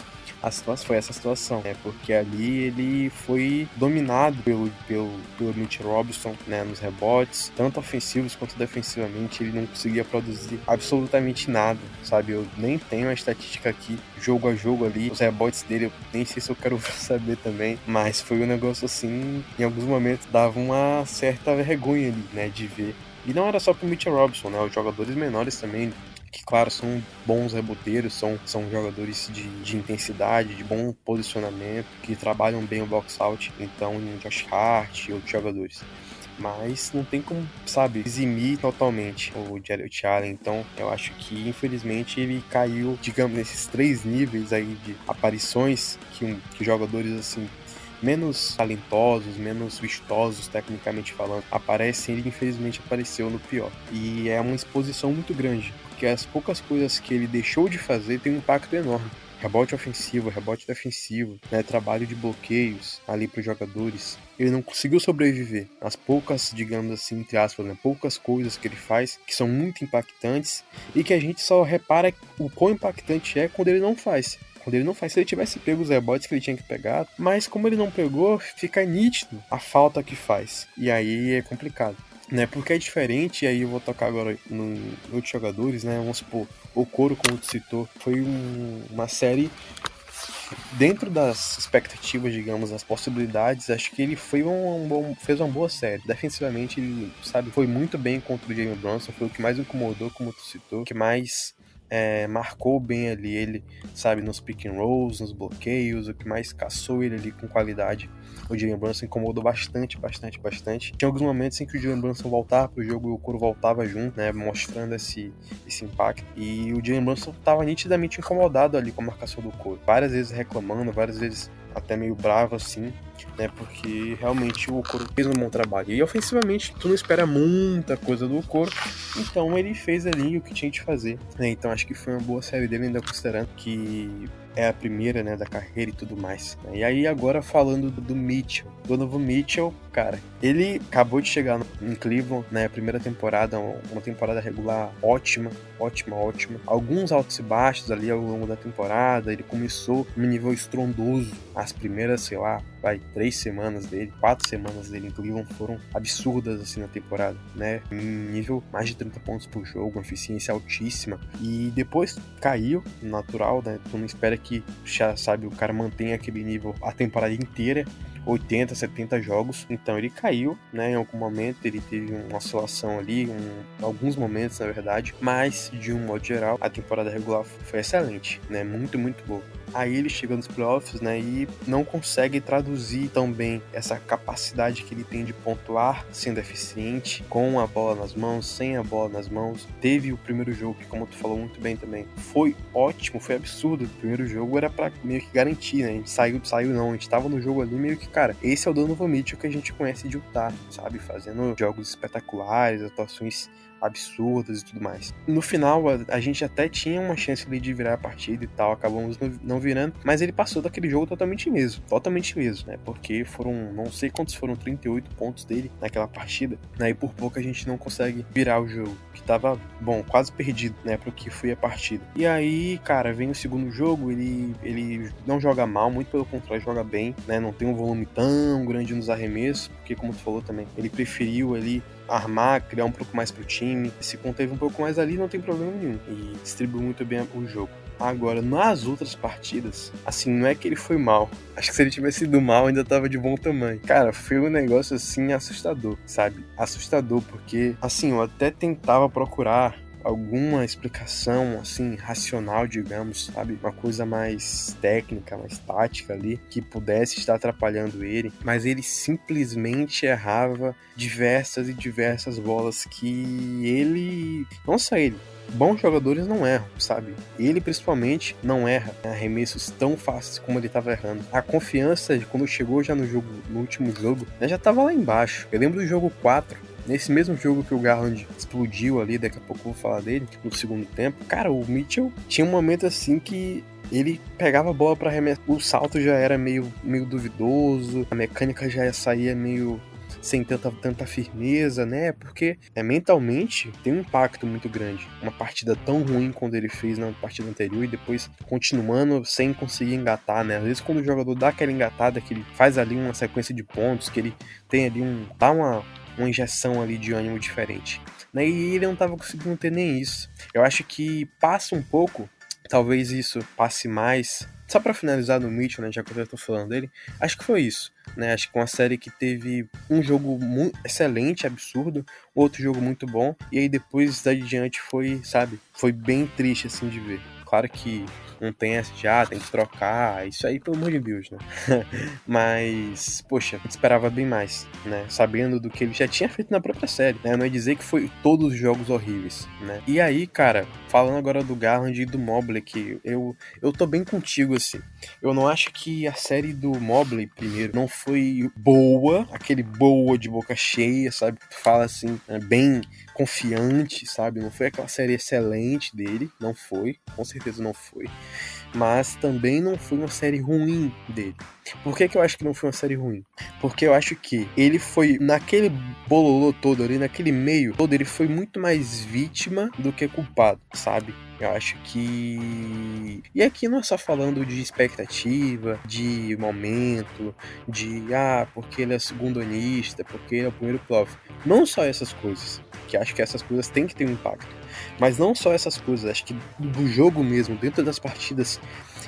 a situação foi essa situação, né? Porque ali ele foi dominado pelo, pelo, pelo Mitch Robinson, né? Nos rebotes, tanto ofensivos quanto defensivamente, ele não conseguia produzir absolutamente nada, sabe? Eu nem tenho a estatística aqui, jogo a jogo ali, os rebotes dele, eu nem sei se eu quero saber também, mas foi um negócio assim, em alguns momentos dava uma certa vergonha ali, né? De ver. E não era só pro Mitch Robinson, né? Os jogadores menores também que, claro, são bons reboteiros, são, são jogadores de, de intensidade, de bom posicionamento, que trabalham bem o box out, então Josh Hart e outros jogadores mas não tem como, sabe, eximir totalmente o Jarrett Allen. Então, eu acho que infelizmente ele caiu, digamos, nesses três níveis aí de aparições que, que jogadores assim menos talentosos, menos vistosos tecnicamente falando aparecem, ele infelizmente apareceu no pior. E é uma exposição muito grande, porque as poucas coisas que ele deixou de fazer tem um impacto enorme rebote ofensivo, rebote defensivo, né, trabalho de bloqueios ali para os jogadores. Ele não conseguiu sobreviver. As poucas, digamos assim, entre aspas, né, poucas coisas que ele faz que são muito impactantes e que a gente só repara o quão impactante é quando ele não faz quando ele não faz. Se ele tivesse pego os rebotes que ele tinha que pegar, mas como ele não pegou, fica nítido a falta que faz. E aí é complicado. Né, porque é diferente, e aí eu vou tocar agora em outros jogadores, né? Vamos supor, o Coro, como tu citou, foi um, uma série dentro das expectativas, digamos, das possibilidades, acho que ele foi um, um, bom, fez uma boa série. Defensivamente, ele, sabe, foi muito bem contra o Jamie Bronson, foi o que mais incomodou, como tu citou, o que mais é, marcou bem ali ele, sabe, nos pick and rolls, nos bloqueios, o que mais caçou ele ali com qualidade. O Jalen Brunson incomodou bastante, bastante, bastante. Tinha alguns momentos em que o Jalen Brunson voltava pro jogo e o Coro voltava junto, né, mostrando esse, esse impacto. E o Jalen Brunson estava nitidamente incomodado ali com a marcação do Coro. Várias vezes reclamando, várias vezes até meio bravo assim, né? Porque realmente o Coro fez um bom trabalho. E ofensivamente, tu não espera muita coisa do Coro, então ele fez ali o que tinha de fazer. Né? Então acho que foi uma boa série dele, ainda considerando que é a primeira, né, da carreira e tudo mais. E aí agora falando do Mitchell, Donovan Mitchell, cara, ele acabou de chegar em Cleveland, né, primeira temporada, uma temporada regular ótima, ótima, ótima. Alguns altos e baixos ali ao longo da temporada, ele começou um nível estrondoso. As primeiras, sei lá, vai, três semanas dele, quatro semanas dele em Cleveland foram absurdas assim na temporada, né? Em nível mais de 30 pontos por jogo, uma eficiência altíssima. E depois caiu, natural, né? Tu não espera que, já sabe, o cara mantenha aquele nível a temporada inteira. 80, 70 jogos, então ele caiu, né? Em algum momento ele teve uma oscilação ali, um, alguns momentos na verdade, mas de um modo geral a temporada regular foi excelente, né? Muito, muito boa. Aí ele chega nos playoffs, né, e não consegue traduzir tão bem essa capacidade que ele tem de pontuar sendo eficiente, com a bola nas mãos, sem a bola nas mãos. Teve o primeiro jogo que, como tu falou muito bem também, foi ótimo, foi absurdo. O primeiro jogo era para meio que garantir, né? A gente saiu, saiu não, a gente tava no jogo ali meio que, cara, esse é o Donovan Mitchell que a gente conhece de Utah, sabe? Fazendo jogos espetaculares, atuações absurdas e tudo mais. No final, a, a gente até tinha uma chance ali de virar a partida e tal, acabamos não, virando, mas ele passou daquele jogo totalmente mesmo, totalmente mesmo, né? Porque foram, não sei quantos foram 38 pontos dele naquela partida, né? E por pouco a gente não consegue virar o jogo, que tava, bom, quase perdido, né, pro que foi a partida. E aí, cara, vem o segundo jogo, ele, ele não joga mal, muito pelo contrário, joga bem, né? Não tem um volume tão grande nos arremessos, porque como tu falou também, ele preferiu ali armar, criar um pouco mais pro time. Se conteve um pouco mais ali, não tem problema nenhum. E distribuiu muito bem o jogo. Agora, nas outras partidas, assim, não é que ele foi mal. Acho que se ele tivesse ido mal, ainda tava de bom tamanho. Cara, foi um negócio assim assustador, sabe? Assustador, porque, assim, eu até tentava procurar alguma explicação assim racional, digamos, sabe, uma coisa mais técnica, mais tática ali que pudesse estar atrapalhando ele, mas ele simplesmente errava diversas e diversas bolas que ele, não só ele, bons jogadores não erram, sabe? Ele principalmente não erra arremessos tão fáceis como ele estava errando. A confiança de quando chegou já no jogo, no último jogo, né, já estava lá embaixo. Eu lembro do jogo 4, Nesse mesmo jogo que o Garland explodiu ali, daqui a pouco eu vou falar dele, no segundo tempo, cara, o Mitchell tinha um momento assim que ele pegava a bola para arremessar, o salto já era meio, meio duvidoso, a mecânica já saía meio sem tanta, tanta firmeza, né? Porque é, mentalmente tem um impacto muito grande. Uma partida tão ruim quando ele fez na partida anterior e depois continuando sem conseguir engatar, né? Às vezes quando o jogador dá aquela engatada, que ele faz ali uma sequência de pontos, que ele tem ali um. dá uma, uma injeção ali de ânimo diferente. Né? E ele não estava conseguindo ter nem isso. Eu acho que passa um pouco, talvez isso passe mais só para finalizar no Mitchell, né, já que eu tô falando dele, acho que foi isso, né? Acho que uma série que teve um jogo excelente, absurdo, outro jogo muito bom, e aí depois daí diante foi, sabe, foi bem triste assim de ver. Claro que não tem essa de, ah, tem que trocar, isso aí pelo amor de Deus, né? Mas, poxa, esperava bem mais, né? Sabendo do que ele já tinha feito na própria série, né? Não é dizer que foi todos os jogos horríveis, né? E aí, cara, falando agora do Garland e do Mobley, que eu, eu tô bem contigo, assim. Eu não acho que a série do Mobley, primeiro, não foi boa, aquele boa de boca cheia, sabe? Que tu fala assim, é bem confiante, sabe? Não foi aquela série excelente dele, não foi, com certeza não foi. Mas também não foi uma série ruim dele. Por que, que eu acho que não foi uma série ruim? Porque eu acho que ele foi, naquele bololô todo ali, naquele meio todo, ele foi muito mais vítima do que culpado, sabe? Eu acho que. E aqui não é só falando de expectativa, de momento, de ah, porque ele é segundonista, porque ele é o primeiro playoff. Não só essas coisas, que acho que essas coisas têm que ter um impacto. Mas não só essas coisas, acho que do jogo mesmo, dentro das partidas,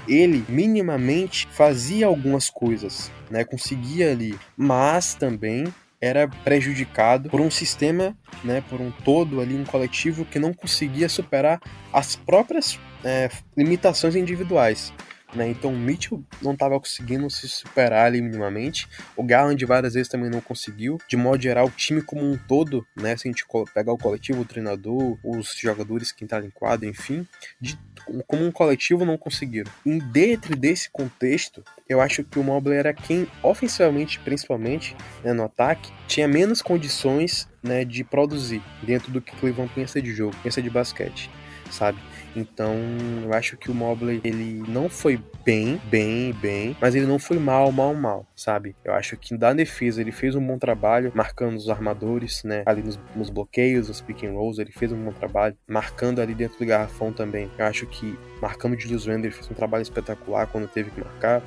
ele minimamente fazia algumas coisas, né? Conseguia ali, mas também era prejudicado por um sistema, né, por um todo ali, um coletivo que não conseguia superar as próprias é, limitações individuais. Né? Então o Mitchell não estava conseguindo se superar ali minimamente. O Garland várias vezes também não conseguiu. De modo geral, o time como um todo, né? Se a gente pegar o coletivo, o treinador, os jogadores que entraram em quadro, enfim, de, como um coletivo não conseguiram. E dentro desse contexto, eu acho que o Mobley era quem, ofensivamente, principalmente, né, no ataque, tinha menos condições né, de produzir dentro do que Cleveland pensa de jogo, pensa de basquete, sabe? Então, eu acho que o Mobley, ele não foi bem, bem, bem, mas ele não foi mal, mal, mal, sabe? Eu acho que da defesa ele fez um bom trabalho, marcando os armadores, né? Ali nos, nos bloqueios, nos pick and rolls, ele fez um bom trabalho, marcando ali dentro do garrafão também. Eu acho que marcando o Julius Randle, ele fez um trabalho espetacular quando teve que marcar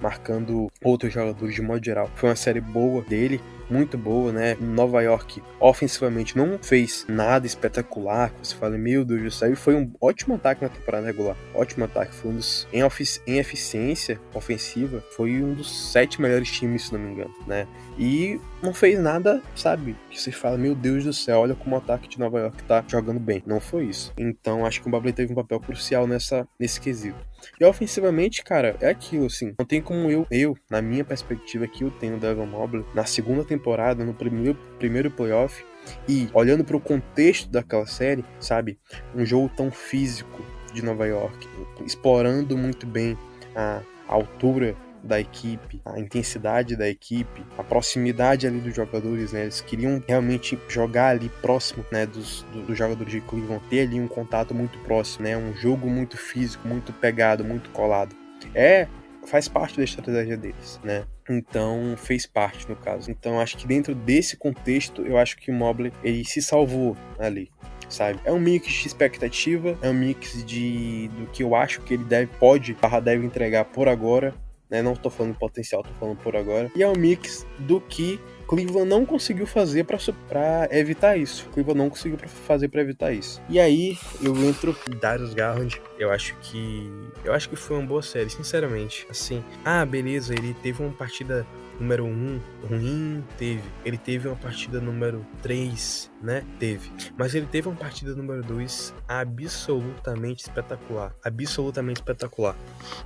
marcando outros jogadores de modo geral. Foi uma série boa dele, muito boa, né? Nova York, ofensivamente, não fez nada espetacular. Você fala, meu Deus do céu, e foi um ótimo ataque na temporada regular. Ótimo ataque, foi um dos. Em, em eficiência ofensiva, foi um dos sete melhores times, se não me engano, né? E não fez nada, sabe? Que você fala, meu Deus do céu, olha como o ataque de Nova York tá jogando bem. Não foi isso. Então acho que o Babley teve um papel crucial nessa, nesse quesito. E ofensivamente, cara, é aquilo, assim. Não tem como eu, eu, na minha perspectiva aqui, eu tenho o Devon Mobley na segunda temporada, no primeiro, primeiro playoff, e olhando para o contexto daquela série, sabe? Um jogo tão físico de Nova York, explorando muito bem a altura da equipe, a intensidade da equipe, a proximidade ali dos jogadores, né? Eles queriam realmente jogar ali próximo, né, dos, do, dos jogadores de Cleveland, ter ali um contato muito próximo, né? Um jogo muito físico, muito pegado, muito colado. É faz parte da estratégia deles, né? Então fez parte no caso. Então acho que dentro desse contexto, eu acho que o Mobley ele se salvou ali, sabe? É um mix de expectativa, é um mix de do que eu acho que ele deve pode, barra deve entregar por agora né? Não tô falando potencial, tô falando por agora. E é um mix do que Cleveland não conseguiu fazer para evitar isso. Cleveland não conseguiu fazer para evitar isso. E aí eu entro Darius Garland. Eu acho que eu acho que foi uma boa série, sinceramente. Assim, ah, beleza, ele teve uma partida número 1 um, ruim, teve. Ele teve uma partida número 3, né? Teve. Mas ele teve uma partida número 2 absolutamente espetacular. Absolutamente espetacular.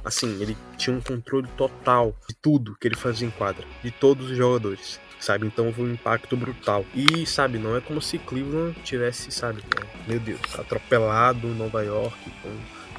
Assim, ele tinha um controle total de tudo que ele fazia em quadra, de todos os jogadores sabe? Então foi um impacto brutal. E, sabe, não é como se Cleveland tivesse, sabe, meu Deus, atropelado Nova York com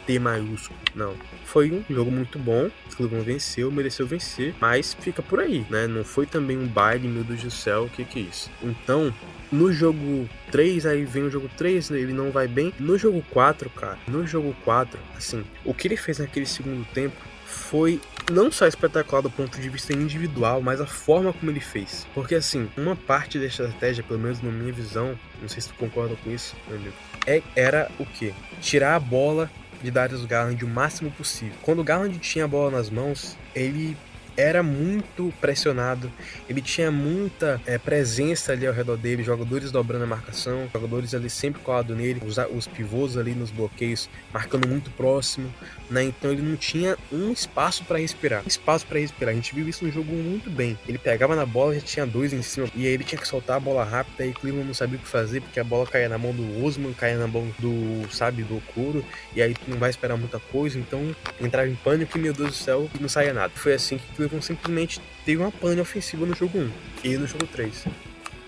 T maiúsculo. Não. Foi um jogo muito bom. O Cleveland venceu, mereceu vencer, mas fica por aí, né? Não foi também um baile, meu Deus do céu, o que que é isso? Então, no jogo 3, aí vem o jogo 3, ele não vai bem. No jogo 4, cara, no jogo 4, assim, o que ele fez naquele segundo tempo foi não só espetacular do ponto de vista individual, mas a forma como ele fez. Porque assim, uma parte da estratégia, pelo menos na minha visão, não sei se tu concorda com isso, meu amigo, é, era o que? Tirar a bola de Darius Garland o máximo possível. Quando o Garland tinha a bola nas mãos, ele era muito pressionado, ele tinha muita é, presença ali ao redor dele, jogadores dobrando a marcação, jogadores ali sempre colado nele, os, os pivôs ali nos bloqueios marcando muito próximo, né? Então ele não tinha um espaço para respirar, espaço para respirar. A gente viu isso no jogo muito bem. Ele pegava na bola, já tinha dois em cima e aí ele tinha que soltar a bola rápida e Cleveland não sabia o que fazer porque a bola caía na mão do Osman, caía na mão do, sabe, do Okuro e aí tu não vai esperar muita coisa, então entrava em pânico e meu Deus do céu, não saía nada. Foi assim que Cleveland simplesmente teve uma pane ofensiva no jogo 1 e no jogo 3.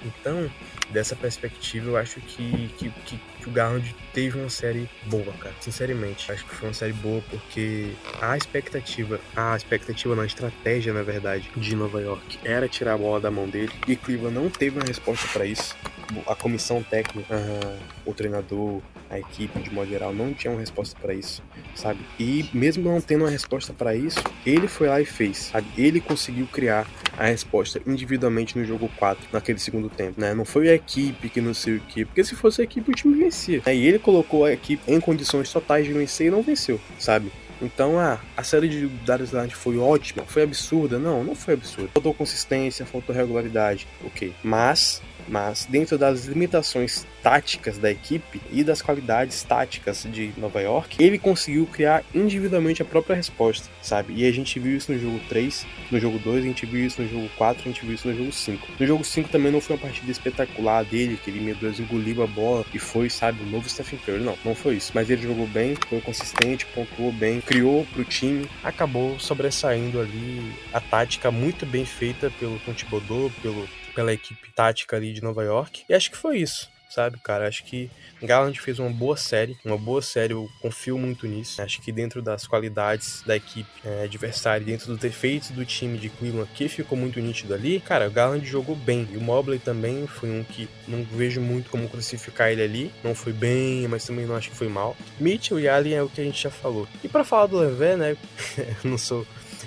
Então, dessa perspectiva, eu acho que, que, que, que, o Garland teve uma série boa, cara. Sinceramente, acho que foi uma série boa porque a expectativa, a expectativa, não, a estratégia, na verdade, de Nova York era tirar a bola da mão dele e Cleveland não teve uma resposta para isso. A comissão técnica, o treinador, a equipe de modo geral não tinha uma resposta para isso, sabe? E mesmo não tendo uma resposta para isso, ele foi lá e fez. Sabe? Ele conseguiu criar a resposta individualmente no jogo 4, naquele segundo tempo, né? Não foi a equipe que não sei o que, porque se fosse a equipe o time vencia. Né? E ele colocou a equipe em condições totais de vencer e não venceu, sabe? Então, ah, a série de Darius Land foi ótima, foi absurda? Não, não foi absurda. Faltou consistência, faltou regularidade, ok. Mas mas dentro das limitações táticas da equipe e das qualidades táticas de Nova York, ele conseguiu criar individualmente a própria resposta, sabe? E a gente viu isso no jogo 3, no jogo 2, a gente viu isso no jogo 4, a gente viu isso no jogo 5. No jogo 5 também não foi uma partida espetacular dele, que ele, meu Deus, engoliu a bola e foi, sabe, o novo Stephen Curry. Não, não foi isso. Mas ele jogou bem, foi consistente, pontuou bem, criou pro time, acabou sobressaindo ali a tática muito bem feita pelo Tom Thibodeau, pelo pela equipe tática ali de Nova York. E acho que foi isso, sabe, cara? Acho que Garland fez uma boa série, uma boa série, eu confio muito nisso. Acho que dentro das qualidades da equipe é, adversária, dentro dos defeitos do time de Cleveland, que ficou muito nítido ali, cara, o Garland jogou bem. E o Mobley também foi um que não vejo muito como crucificar ele ali. Não foi bem, mas também não acho que foi mal. Mitchell e Allen é o que a gente já falou. E para falar do Levé, né, não sou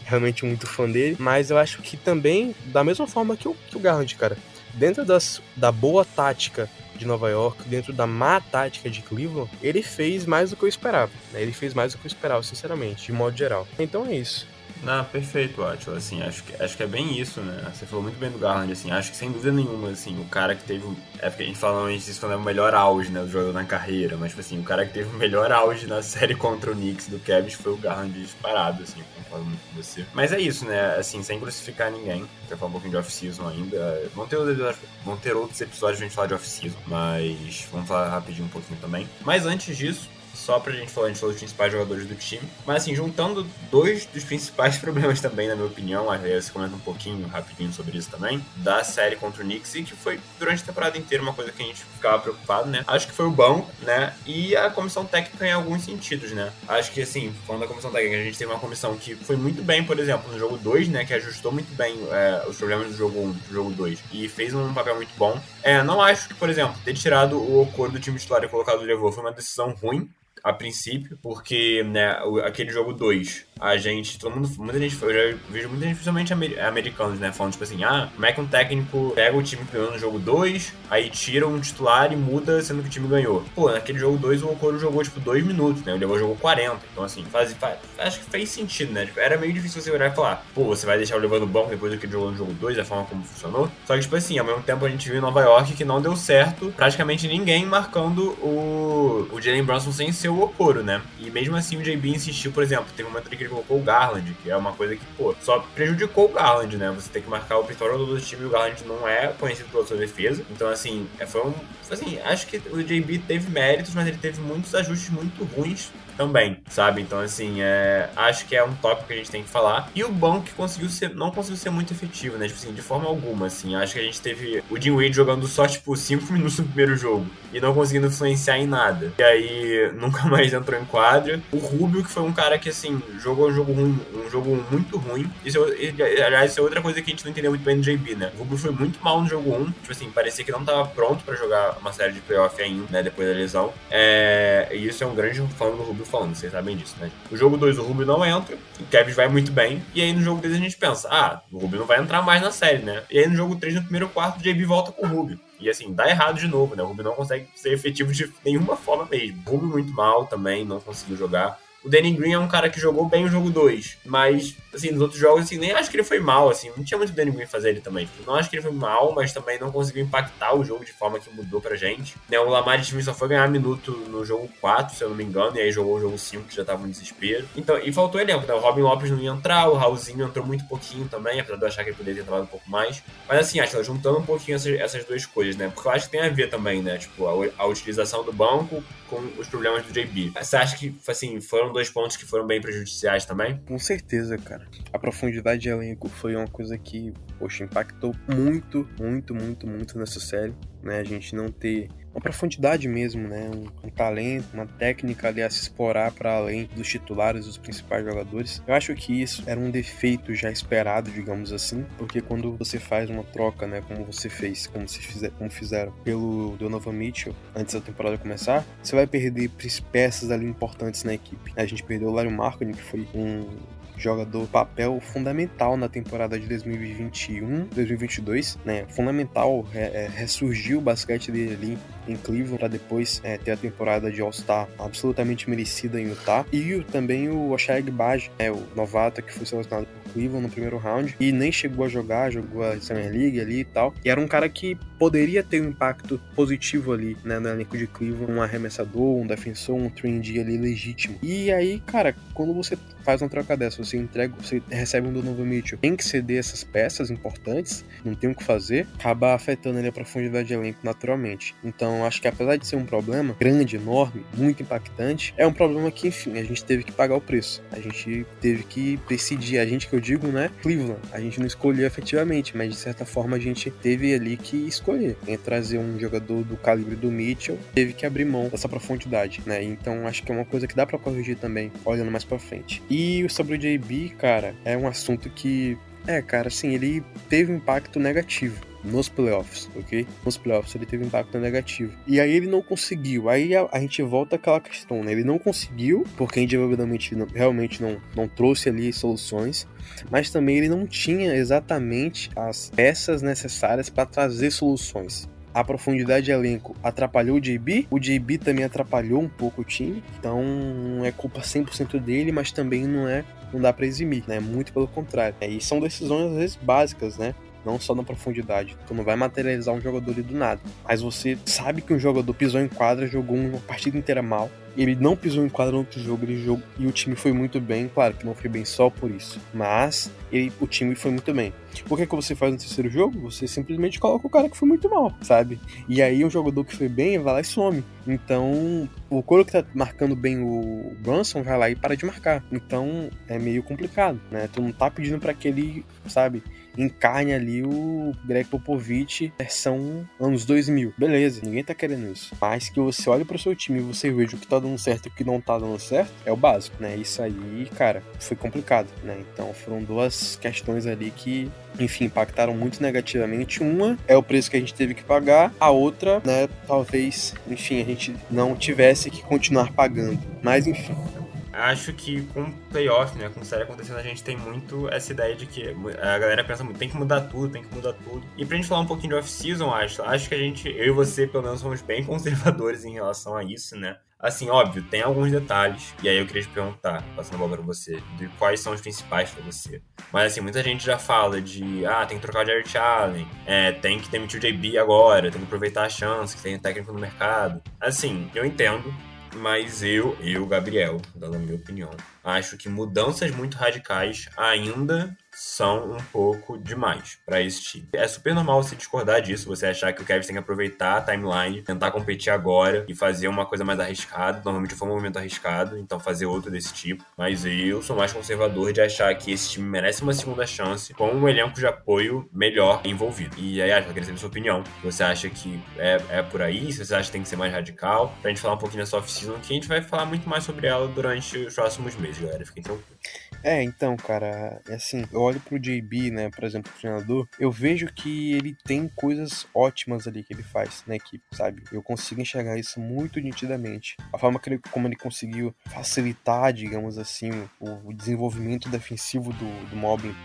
realmente muito fã dele, mas eu acho que também, da mesma forma que o, que o Garland, cara, dentro das, da boa tática de Nova York, dentro da má tática de Cleveland, ele fez mais do que eu esperava. Né? Ele fez mais do que eu esperava, sinceramente, de modo geral. Então é isso. Não, perfeito, Atila. Assim, acho que, acho que é bem isso, né? Você falou muito bem do Garland, assim. Acho que sem dúvida nenhuma, assim, o cara que teve. É porque a gente fala isso quando é o melhor auge, né? Do jogador na carreira. Mas, tipo assim, o cara que teve o melhor auge na série contra o Knicks do Kevin foi o Garland disparado, assim. Concordo muito com você. Mas é isso, né? Assim, sem crucificar ninguém. Vou falar um pouquinho de off-season ainda. Vão ter, outros, vão ter outros episódios pra gente falar de off-season. Mas vamos falar rapidinho um pouquinho também. Mas antes disso, só pra gente falar, a gente falou dos principais jogadores do time. Mas assim, juntando dois dos principais problemas também, na minha opinião, aí você comenta um pouquinho rapidinho sobre isso também, da série contra o Knicks, e que foi durante a temporada inteira uma coisa que a gente ficava preocupado, né? Acho que foi o banco, né? E a comissão técnica em alguns sentidos, né? Acho que assim, falando da comissão técnica, a gente teve uma comissão que foi muito bem, por exemplo, no jogo 2, né? Que ajustou muito bem é, os problemas do jogo 1 um, pro jogo 2 e fez um papel muito bom. É, não acho que, por exemplo, ter tirado o Okoro do time titular e colocado o Levou foi uma decisão ruim, a princípio, porque né, aquele jogo 2 a gente, todo mundo, muita gente, eu já vejo muita gente, principalmente americanos, né, falando tipo assim, ah, como é que um técnico pega o time que ganhou no jogo 2, aí tira um titular e muda, sendo que o time ganhou. Pô, naquele jogo 2 o Okoro jogou, tipo, 2 minutos, né, o Levou jogou 40, então assim, faz, faz, acho que fez sentido, né, tipo, era meio difícil você olhar e falar, pô, você vai deixar o Levou no banco depois do que ele jogou no jogo 2, da forma como funcionou, só que, tipo assim, ao mesmo tempo a gente viu em Nova York que não deu certo, praticamente ninguém marcando o, o Jalen Brunson sem ser o Okoro, né, e mesmo assim o JB insistiu, por exemplo, teve um momento que colocou o Garland, que é uma coisa que, pô, só prejudicou o Garland, né? Você tem que marcar o jogador do time e o Garland não é conhecido pela sua defesa. Então, assim, é, foi um. Assim, acho que o JB teve méritos, mas ele teve muitos ajustes muito ruins também, sabe? Então, assim, é, acho que é um tópico que a gente tem que falar. E o banco que conseguiu ser, não conseguiu ser muito efetivo, né? Tipo assim, de forma alguma, assim. Acho que a gente teve o Jim Wade jogando só, tipo, 5 minutos no primeiro jogo e não conseguindo influenciar em nada. E aí, nunca mais entrou em quadra. O Rubio, que foi um cara que, assim, jogou um jogo ruim, um jogo muito ruim. Isso, é aliás, isso é outra coisa que a gente não entendeu muito bem no JB, né? O Rubio foi muito mal no jogo 1. Tipo assim, parecia que não tava pronto para jogar uma série de playoff ainda, né? Depois da lesão. É, e isso é um grande fã do Rubio falando, vocês sabem disso, né? O jogo 2, o Rubio não entra, o Kevin vai muito bem. E aí no jogo 3 a gente pensa, ah, o Rubio não vai entrar mais na série, né? E aí no jogo 3, no primeiro quarto, o JB volta com o Rubio. E assim, dá errado de novo, né? O Rubio não consegue ser efetivo de nenhuma forma mesmo. Rubio muito mal também, não conseguiu jogar. O Danny Green é um cara que jogou bem o jogo 2, mas, assim, nos outros jogos, assim, nem acho que ele foi mal, assim, não tinha muito Danny Green fazer ele também. Não acho que ele foi mal, mas também não conseguiu impactar o jogo de forma que mudou pra gente. Né, o Lamar Smith só foi ganhar minuto no jogo 4, se eu não me engano, e aí jogou o jogo 5, que já tava no desespero. Então, e faltou elenco, né? O Robin Lopes não ia entrar, o Raulzinho entrou muito pouquinho também, apesar de eu achar que ele poderia ter entrado um pouco mais. Mas assim, acho que juntando um pouquinho essas, essas duas coisas, né? Porque eu acho que tem a ver também, né? Tipo, a, a utilização do banco com os problemas do JB. Você acha que, assim, foram dois pontos que foram bem prejudiciais também? Com certeza, cara. A profundidade de elenco foi uma coisa que, poxa, impactou muito, muito, muito, muito nessa série. Né? A gente não ter uma profundidade mesmo, né? Um, um, talento, uma técnica ali a se explorar para além dos titulares, dos principais jogadores. Eu acho que isso era um defeito já esperado, digamos assim, porque quando você faz uma troca, né, como você fez, como se fizer, como fizeram pelo Donovan Mitchell antes da temporada começar, você vai perder peças ali importantes na equipe. A gente perdeu o Larry Markkinen, que foi um jogador papel fundamental na temporada de 2021, 2022, né? Fundamental, é, é, ressurgiu o basquete dele ali em Cleveland para depois é, ter a temporada de All-Star absolutamente merecida em Utah. E o, também o Oshag Baj, é, o novato que foi selecionado por Cleveland no primeiro round e nem chegou a jogar, jogou a Summer League ali e tal. E era um cara que poderia ter um impacto positivo ali, né, no elenco de Cleveland, um arremessador, um defensor, um 3D ali legítimo. E aí, cara, quando você faz uma troca dessa, você entrega, você recebe um do novo Mitchell, tem que ceder essas peças importantes, não tem o que fazer, acaba afetando ali a profundidade de elenco naturalmente. Então, acho que apesar de ser um problema grande, enorme, muito impactante, é um problema que, enfim, a gente teve que pagar o preço. A gente teve que decidir, a gente que eu digo, né, Cleveland, a gente não escolheu efetivamente, mas de certa forma a gente teve ali que escolher. Em trazer um jogador do calibre do Mitchell, teve que abrir mão dessa profundidade, né? Então, acho que é uma coisa que dá para corrigir também, olhando mais para frente. E e sobre o JB, cara, é um assunto que. É, cara, assim, ele teve um impacto negativo nos playoffs, ok? Nos playoffs ele teve um impacto negativo. E aí ele não conseguiu. Aí a, a gente volta àquela questão, né? Ele não conseguiu, porque individualmente não, realmente não, não trouxe ali soluções, mas também ele não tinha exatamente as peças necessárias para trazer soluções a profundidade de elenco atrapalhou o JB, o JB também atrapalhou um pouco o time, então não é culpa 100% dele, mas também não é não dá para eximir, né? Muito pelo contrário. E são decisões às vezes básicas, né? Não só na profundidade. Tu não vai materializar um jogador do nada. Mas você sabe que um jogador pisou em quadra, jogou uma partida inteira mal, ele não pisou em quadra no outro jogo, ele jogou e o time foi muito bem. Claro que não foi bem só por isso, mas ele, o time foi muito bem. O que, é que você faz no terceiro jogo? Você simplesmente coloca o cara que foi muito mal, sabe? E aí o jogador que foi bem vai lá e some. Então, o coro que tá marcando bem o Brunson vai lá e para de marcar. Então, é meio complicado, né? Tu não tá pedindo para que ele, sabe, encarne ali o Greg Popovich versão anos 2000. Beleza, ninguém tá querendo isso. Mas que você olhe pro seu time e você veja o que tá dando certo e o que não tá dando certo, é o básico, né? Isso aí, cara, foi complicado, né? Então foram duas questões ali que enfim, impactaram muito negativamente. Uma é o preço que a gente teve que pagar, a outra, né, talvez, enfim, a gente não tivesse que continuar pagando. Mas enfim, acho que com playoff, né, com série acontecendo, a gente tem muito essa ideia de que a galera pensa muito, tem que mudar tudo, tem que mudar tudo. E pra gente falar um pouquinho de off-season, acho, acho que a gente, eu e você, pelo menos, somos bem conservadores em relação a isso, né? Assim, óbvio, tem alguns detalhes, e aí eu queria te perguntar, passando a bola pra você, de quais são os principais para você. Mas assim, muita gente já fala de, ah, tem que trocar o Jared Allen, é, tem que demitir o JB agora, tem que aproveitar a chance, que tem técnico no mercado. Assim, eu entendo, mas eu, eu, Gabriel, dando a minha opinião, acho que mudanças muito radicais ainda são um pouco demais para esse time. É super normal você discordar disso, você achar que o Kevin tem que aproveitar a timeline, tentar competir agora e fazer uma coisa mais arriscada. Normalmente foi um movimento arriscado, então fazer outro desse tipo. Mas eu sou mais conservador de achar que esse time merece uma segunda chance com um elenco de apoio melhor envolvido. E aí, acho que eu queria saber sua opinião. Você acha que é, é por aí? Se você acha que tem que ser mais radical? Pra gente falar um pouquinho dessa off-season, que a gente vai falar muito mais sobre ela durante os próximos meses, galera. Fiquem tranquilos. É, então, cara, é assim, eu olho pro JB, né, por exemplo, o treinador, eu vejo que ele tem coisas ótimas ali que ele faz na equipe, sabe? Eu consigo enxergar isso muito nitidamente. A forma que ele, como ele conseguiu facilitar, digamos assim, o, desenvolvimento defensivo do, do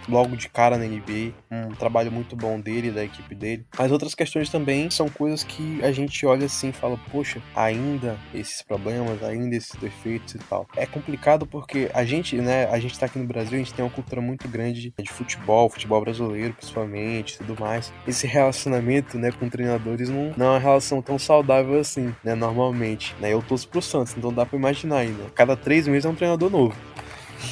logo de cara na NBA, um trabalho muito bom dele, da equipe dele. Mas outras questões também são coisas que a gente olha assim e fala, poxa, ainda esses problemas, ainda esses defeitos e tal. É complicado porque a gente, né, a gente tá aqui no Brasil, a gente tem uma cultura muito grande de futebol, futebol brasileiro principalmente, tudo mais. Esse relacionamento, né, com treinadores não, não é uma relação tão saudável assim, né, normalmente. Né? Eu torço pro Santos, então dá pra imaginar ainda. Cada três meses é um treinador novo.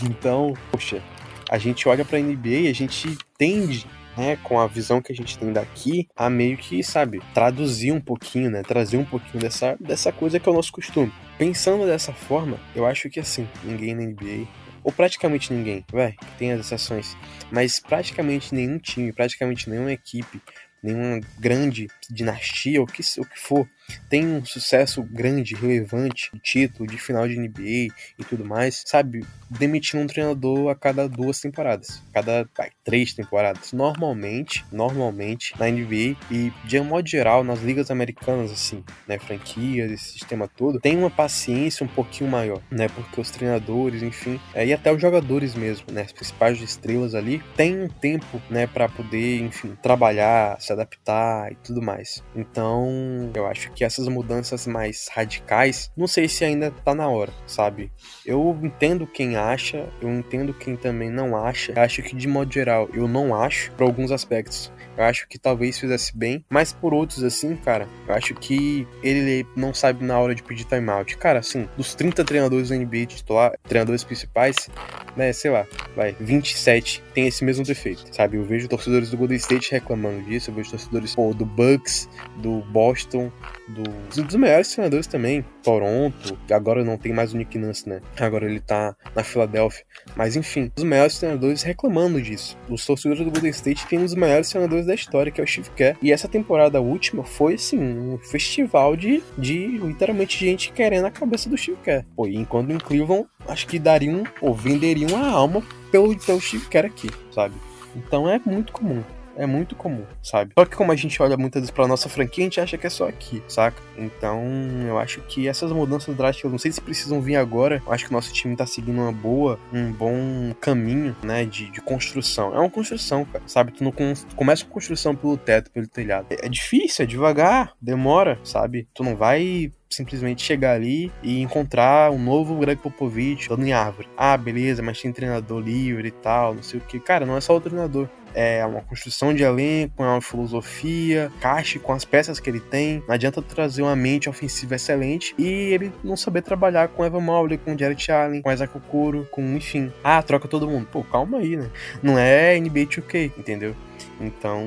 Então, poxa, a gente olha pra NBA e a gente tende né, com a visão que a gente tem daqui, a meio que, sabe, traduzir um pouquinho, né, trazer um pouquinho dessa, dessa coisa que é o nosso costume. Pensando dessa forma, eu acho que assim, ninguém na NBA ou praticamente ninguém, vai, tem as exceções, mas praticamente nenhum time, praticamente nenhuma equipe, nenhuma grande dinastia, o que, o que for, tem um sucesso grande, relevante, título, de final de NBA e tudo mais, sabe? Demitindo um treinador a cada duas temporadas, cada vai, três temporadas. Normalmente, normalmente, na NBA e de um modo geral, nas ligas americanas, assim, né? Franquias, esse sistema todo, tem uma paciência um pouquinho maior, né? Porque os treinadores, enfim, é, e até os jogadores mesmo, né? As principais estrelas ali, tem um tempo, né? para poder, enfim, trabalhar, se adaptar e tudo mais. Então, eu acho que que essas mudanças mais radicais, não sei se ainda tá na hora, sabe? Eu entendo quem acha, eu entendo quem também não acha. Acho que de modo geral, eu não acho para alguns aspectos. Eu acho que talvez fizesse bem, mas por outros, assim, cara, eu acho que ele não sabe na hora de pedir timeout. Cara, assim, dos 30 treinadores da NBA titular, treinadores principais, né, sei lá, vai, 27 tem esse mesmo defeito, sabe? Eu vejo torcedores do Golden State reclamando disso, eu vejo torcedores pô, do Bucks, do Boston, do, dos melhores treinadores também, Toronto, agora não tem mais o Nick Nance, né? Agora ele tá na Filadélfia. Mas enfim, os melhores treinadores reclamando disso. Os torcedores do Golden State têm dos melhores treinadores da história, que é o Steve Kerr. E essa temporada última foi, assim, um festival de, de literalmente gente querendo a cabeça do Steve Kerr. Pô, enquanto em Cleveland, acho que dariam ou venderiam a alma pelo, pelo Steve Kerr aqui, sabe? Então é muito comum. É muito comum, sabe? Só que como a gente olha muitas vezes pra nossa franquia, a gente acha que é só aqui, saca? Então, eu acho que essas mudanças drásticas, não sei se precisam vir agora. Eu acho que o nosso time tá seguindo uma boa, um bom caminho, né, de, de construção. É uma construção, cara, sabe? Tu não tu começa com construção pelo teto, pelo telhado. É, é difícil, é devagar, demora, sabe? Tu não vai simplesmente chegar ali e encontrar um novo Greg Popovich dando em árvore. Ah, beleza, mas tem treinador livre e tal, não sei o que. Cara, não é só o treinador é uma construção de elenco, é uma filosofia, caixe com as peças que ele tem. Não adianta trazer uma mente ofensiva excelente e ele não saber trabalhar com Evan Mobley, com Jared Allen, com Isaac Okoro, com enfim. Ah, troca todo mundo. Pô, calma aí, né? Não é NBA 2K, entendeu? Então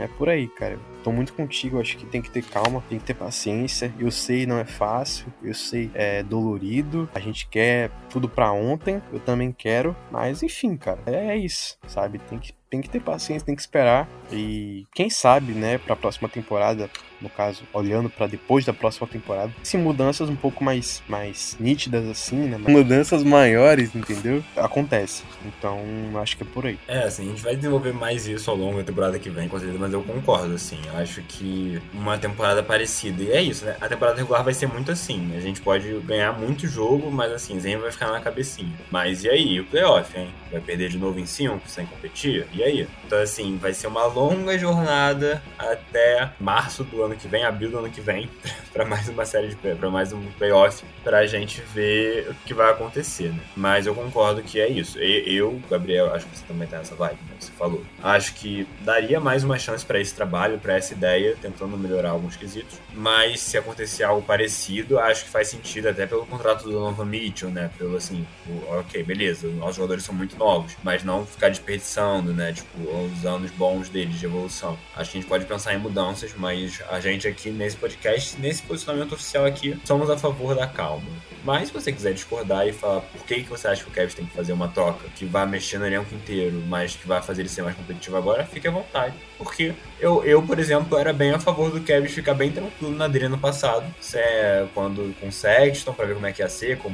é por aí, cara. Tô muito contigo, acho que tem que ter calma, tem que ter paciência. Eu sei não é fácil, eu sei é dolorido. A gente quer tudo para ontem, eu também quero, mas enfim, cara, é isso, sabe? Tem que tem que ter paciência, tem que esperar. E quem sabe, né, para a próxima temporada, no caso, olhando para depois da próxima temporada, se mudanças um pouco mais, mais nítidas assim, né, mudanças maiores, entendeu? Acontece. Então, acho que é por aí. É, assim, a gente vai desenvolver mais isso ao longo da temporada que vem, com certeza, mas eu concordo, assim. Eu acho que uma temporada parecida. E é isso, né? A temporada regular vai ser muito assim. A gente pode ganhar muito jogo, mas assim, Zen vai ficar na cabecinha. Mas e aí, o playoff, hein? Vai perder de novo em 5 sem competir? E E aí? Então, assim, vai ser uma longa jornada até março do ano que vem, abril do ano que vem, para mais uma série de para mais um playoff, pra gente ver o que vai acontecer, né? Mas eu concordo que é isso. Eu, Gabriel, acho que você também tá nessa vibe, né? Você falou. Acho que daria mais uma chance para esse trabalho, para essa ideia, tentando melhorar alguns quesitos. Mas se acontecer algo parecido, acho que faz sentido até pelo contrato do Nova Mitchell, né? Pelo assim, o, ok, beleza, nossos jogadores são muito novos, mas não ficar desperdiçando, né? Tipo, os anos bons deles de evolução. Acho que a gente pode pensar em mudanças, mas a gente aqui nesse podcast, nesse posicionamento oficial aqui, somos a favor da calma. Mas se você quiser discordar e falar por que, que você acha que o Kevin tem que fazer uma troca que vai mexer no elenco inteiro, mas que vai fazer ele ser mais competitivo agora, fique à vontade. Porque eu, eu por exemplo, era bem a favor do Kevin ficar bem tranquilo na dele no passado, é, quando com o Sexton, pra ver como é que ia ser, com o.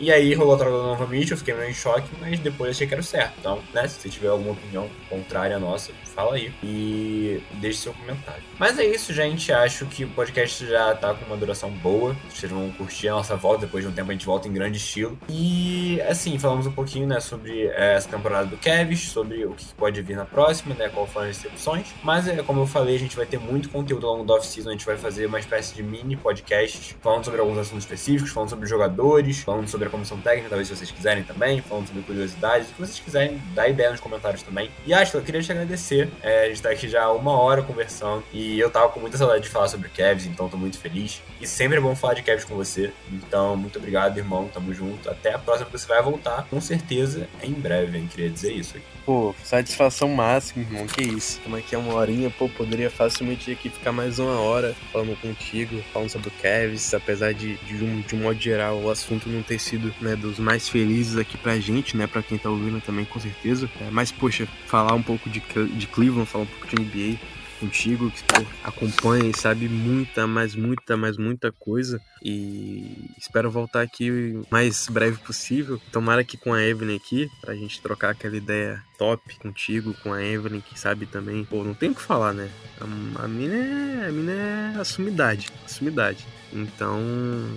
E aí rolou a troca novamente, eu fiquei meio em choque, mas depois achei que era o certo. Então, né, se você tiver alguma opinião contrária à nossa, fala aí e deixe seu comentário. Mas é isso, gente. Acho que o podcast já tá com uma duração boa. Vocês vão curtir a nossa volta. Depois de um tempo a gente volta em grande estilo. E assim, falamos um pouquinho, né, sobre é, essa temporada do Kevin, sobre o que pode vir na próxima, né, qual foram as recepções. Mas é, como eu falei, a gente vai ter muito conteúdo ao longo do off-season. A gente vai fazer uma espécie de mini podcast falando sobre alguns assuntos específicos, falando sobre jogadores, falando sobre a comissão técnica, talvez se vocês quiserem também, falando sobre curiosidades, o que vocês quiserem, dá ideia nos comentários também. E acho, eu queria te agradecer. É, a gente tá aqui já uma hora conversando e eu tava com muita saudade de falar sobre Cavs, então tô muito feliz. E sempre é bom falar de Cavs com você. Então, muito obrigado, irmão. Tamo junto. Até a próxima você vai voltar, com certeza, em breve, hein? Queria dizer isso aqui. Pô, satisfação máxima, irmão. Que isso. Como aqui é uma horinha, pô, poderia facilmente aqui ficar mais uma hora falando contigo, falando sobre o Cavs, apesar de, de, um, de um modo geral, o assunto não ter sido né, dos mais felizes aqui pra gente, né? Pra quem tá ouvindo também, com certeza. É, mas, poxa, falar um pouco de, de Cleveland, falar um pouco de NBA contigo, que pô, acompanha e sabe muita, mas muita, mas muita coisa. E espero voltar aqui o mais breve possível. Tomara que com a Evelyn aqui, pra gente trocar aquela ideia top contigo, com a Evelyn, que sabe também. Pô, não tem o que falar, né? A, a mina é. A mina é assumidade. Assumidade. Então,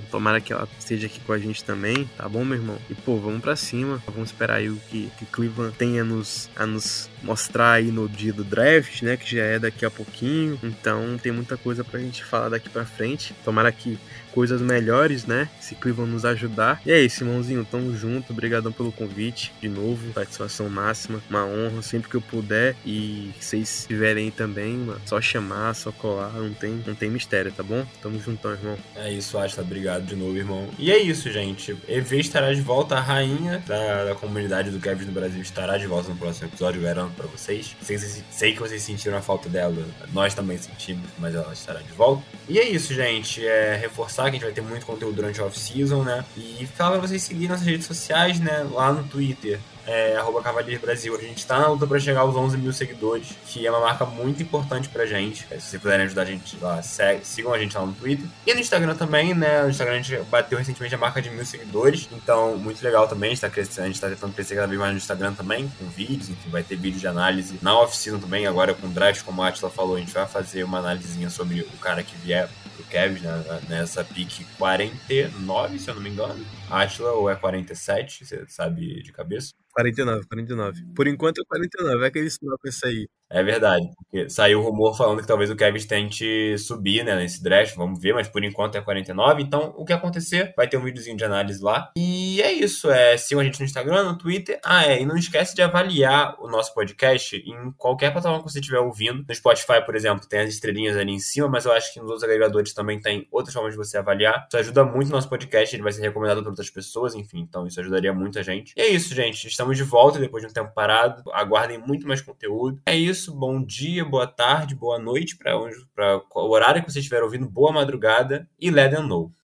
tomara que ela esteja aqui com a gente também, tá bom, meu irmão? E pô, vamos para cima. Vamos esperar aí o que, que Cleveland tem a nos, a nos mostrar aí no dia do draft, né? Que já é daqui a pouquinho. Então, tem muita coisa pra gente falar daqui para frente. Tomara que coisas melhores, né? Se Cleveland nos ajudar. E é isso, irmãozinho. Tamo junto. Obrigadão pelo convite. De novo, satisfação máxima. Uma honra sempre que eu puder. E vocês estiverem aí também, mano, só chamar, só colar. Não tem, não tem mistério, tá bom? Tamo juntão, irmão. É isso, Asta. Obrigado de novo, irmão. E é isso, gente. EV estará de volta. A rainha da, da comunidade do Kevin no Brasil estará de volta no próximo episódio. Garanto pra vocês. Sei, sei que vocês sentiram a falta dela. Nós também sentimos, mas ela estará de volta. E é isso, gente. É reforçar que a gente vai ter muito conteúdo durante a off-season, né? E fala pra vocês seguirem nossas redes sociais, né? Lá no Twitter, é, arroba Brasil. A gente tá na luta pra chegar aos 11 mil seguidores, que é uma marca muito importante pra gente. É, se vocês puderem ajudar a gente lá, sigam a gente lá no Twitter. E no Instagram também, né? No Instagram a gente bateu recentemente a marca de mil seguidores, então muito legal também. A gente tá, crescendo, a gente tá tentando crescer cada vez mais no Instagram também, com vídeos, enfim, vai ter vídeo de análise na off-season também. Agora com o draft, como a Atila falou, a gente vai fazer uma análisezinha sobre o cara que vier Kevin né, nessa pick 49, se eu não me engano. Atila ou é 47, você sabe de cabeça? 49, 49. Por enquanto é 49, é que eles não isso aí. É verdade, porque saiu o rumor falando que talvez o Kevin tente subir, né, nesse draft, vamos ver, mas por enquanto é 49, então o que acontecer, vai ter um videozinho de análise lá. E é isso, é, sigam a gente no Instagram, no Twitter, ah é, e não esquece de avaliar o nosso podcast em qualquer plataforma que você estiver ouvindo. No Spotify, por exemplo, tem as estrelinhas ali em cima, mas eu acho que nos outros agregadores também tem outras formas de você avaliar. Isso ajuda muito o nosso podcast, ele vai ser recomendado por outras pessoas, enfim, então isso ajudaria muita gente. E é isso, gente, estamos de volta depois de um tempo parado, aguardem muito mais conteúdo. É isso bom dia, boa tarde, boa noite para o horário que você estiver ouvindo, boa madrugada e let them know.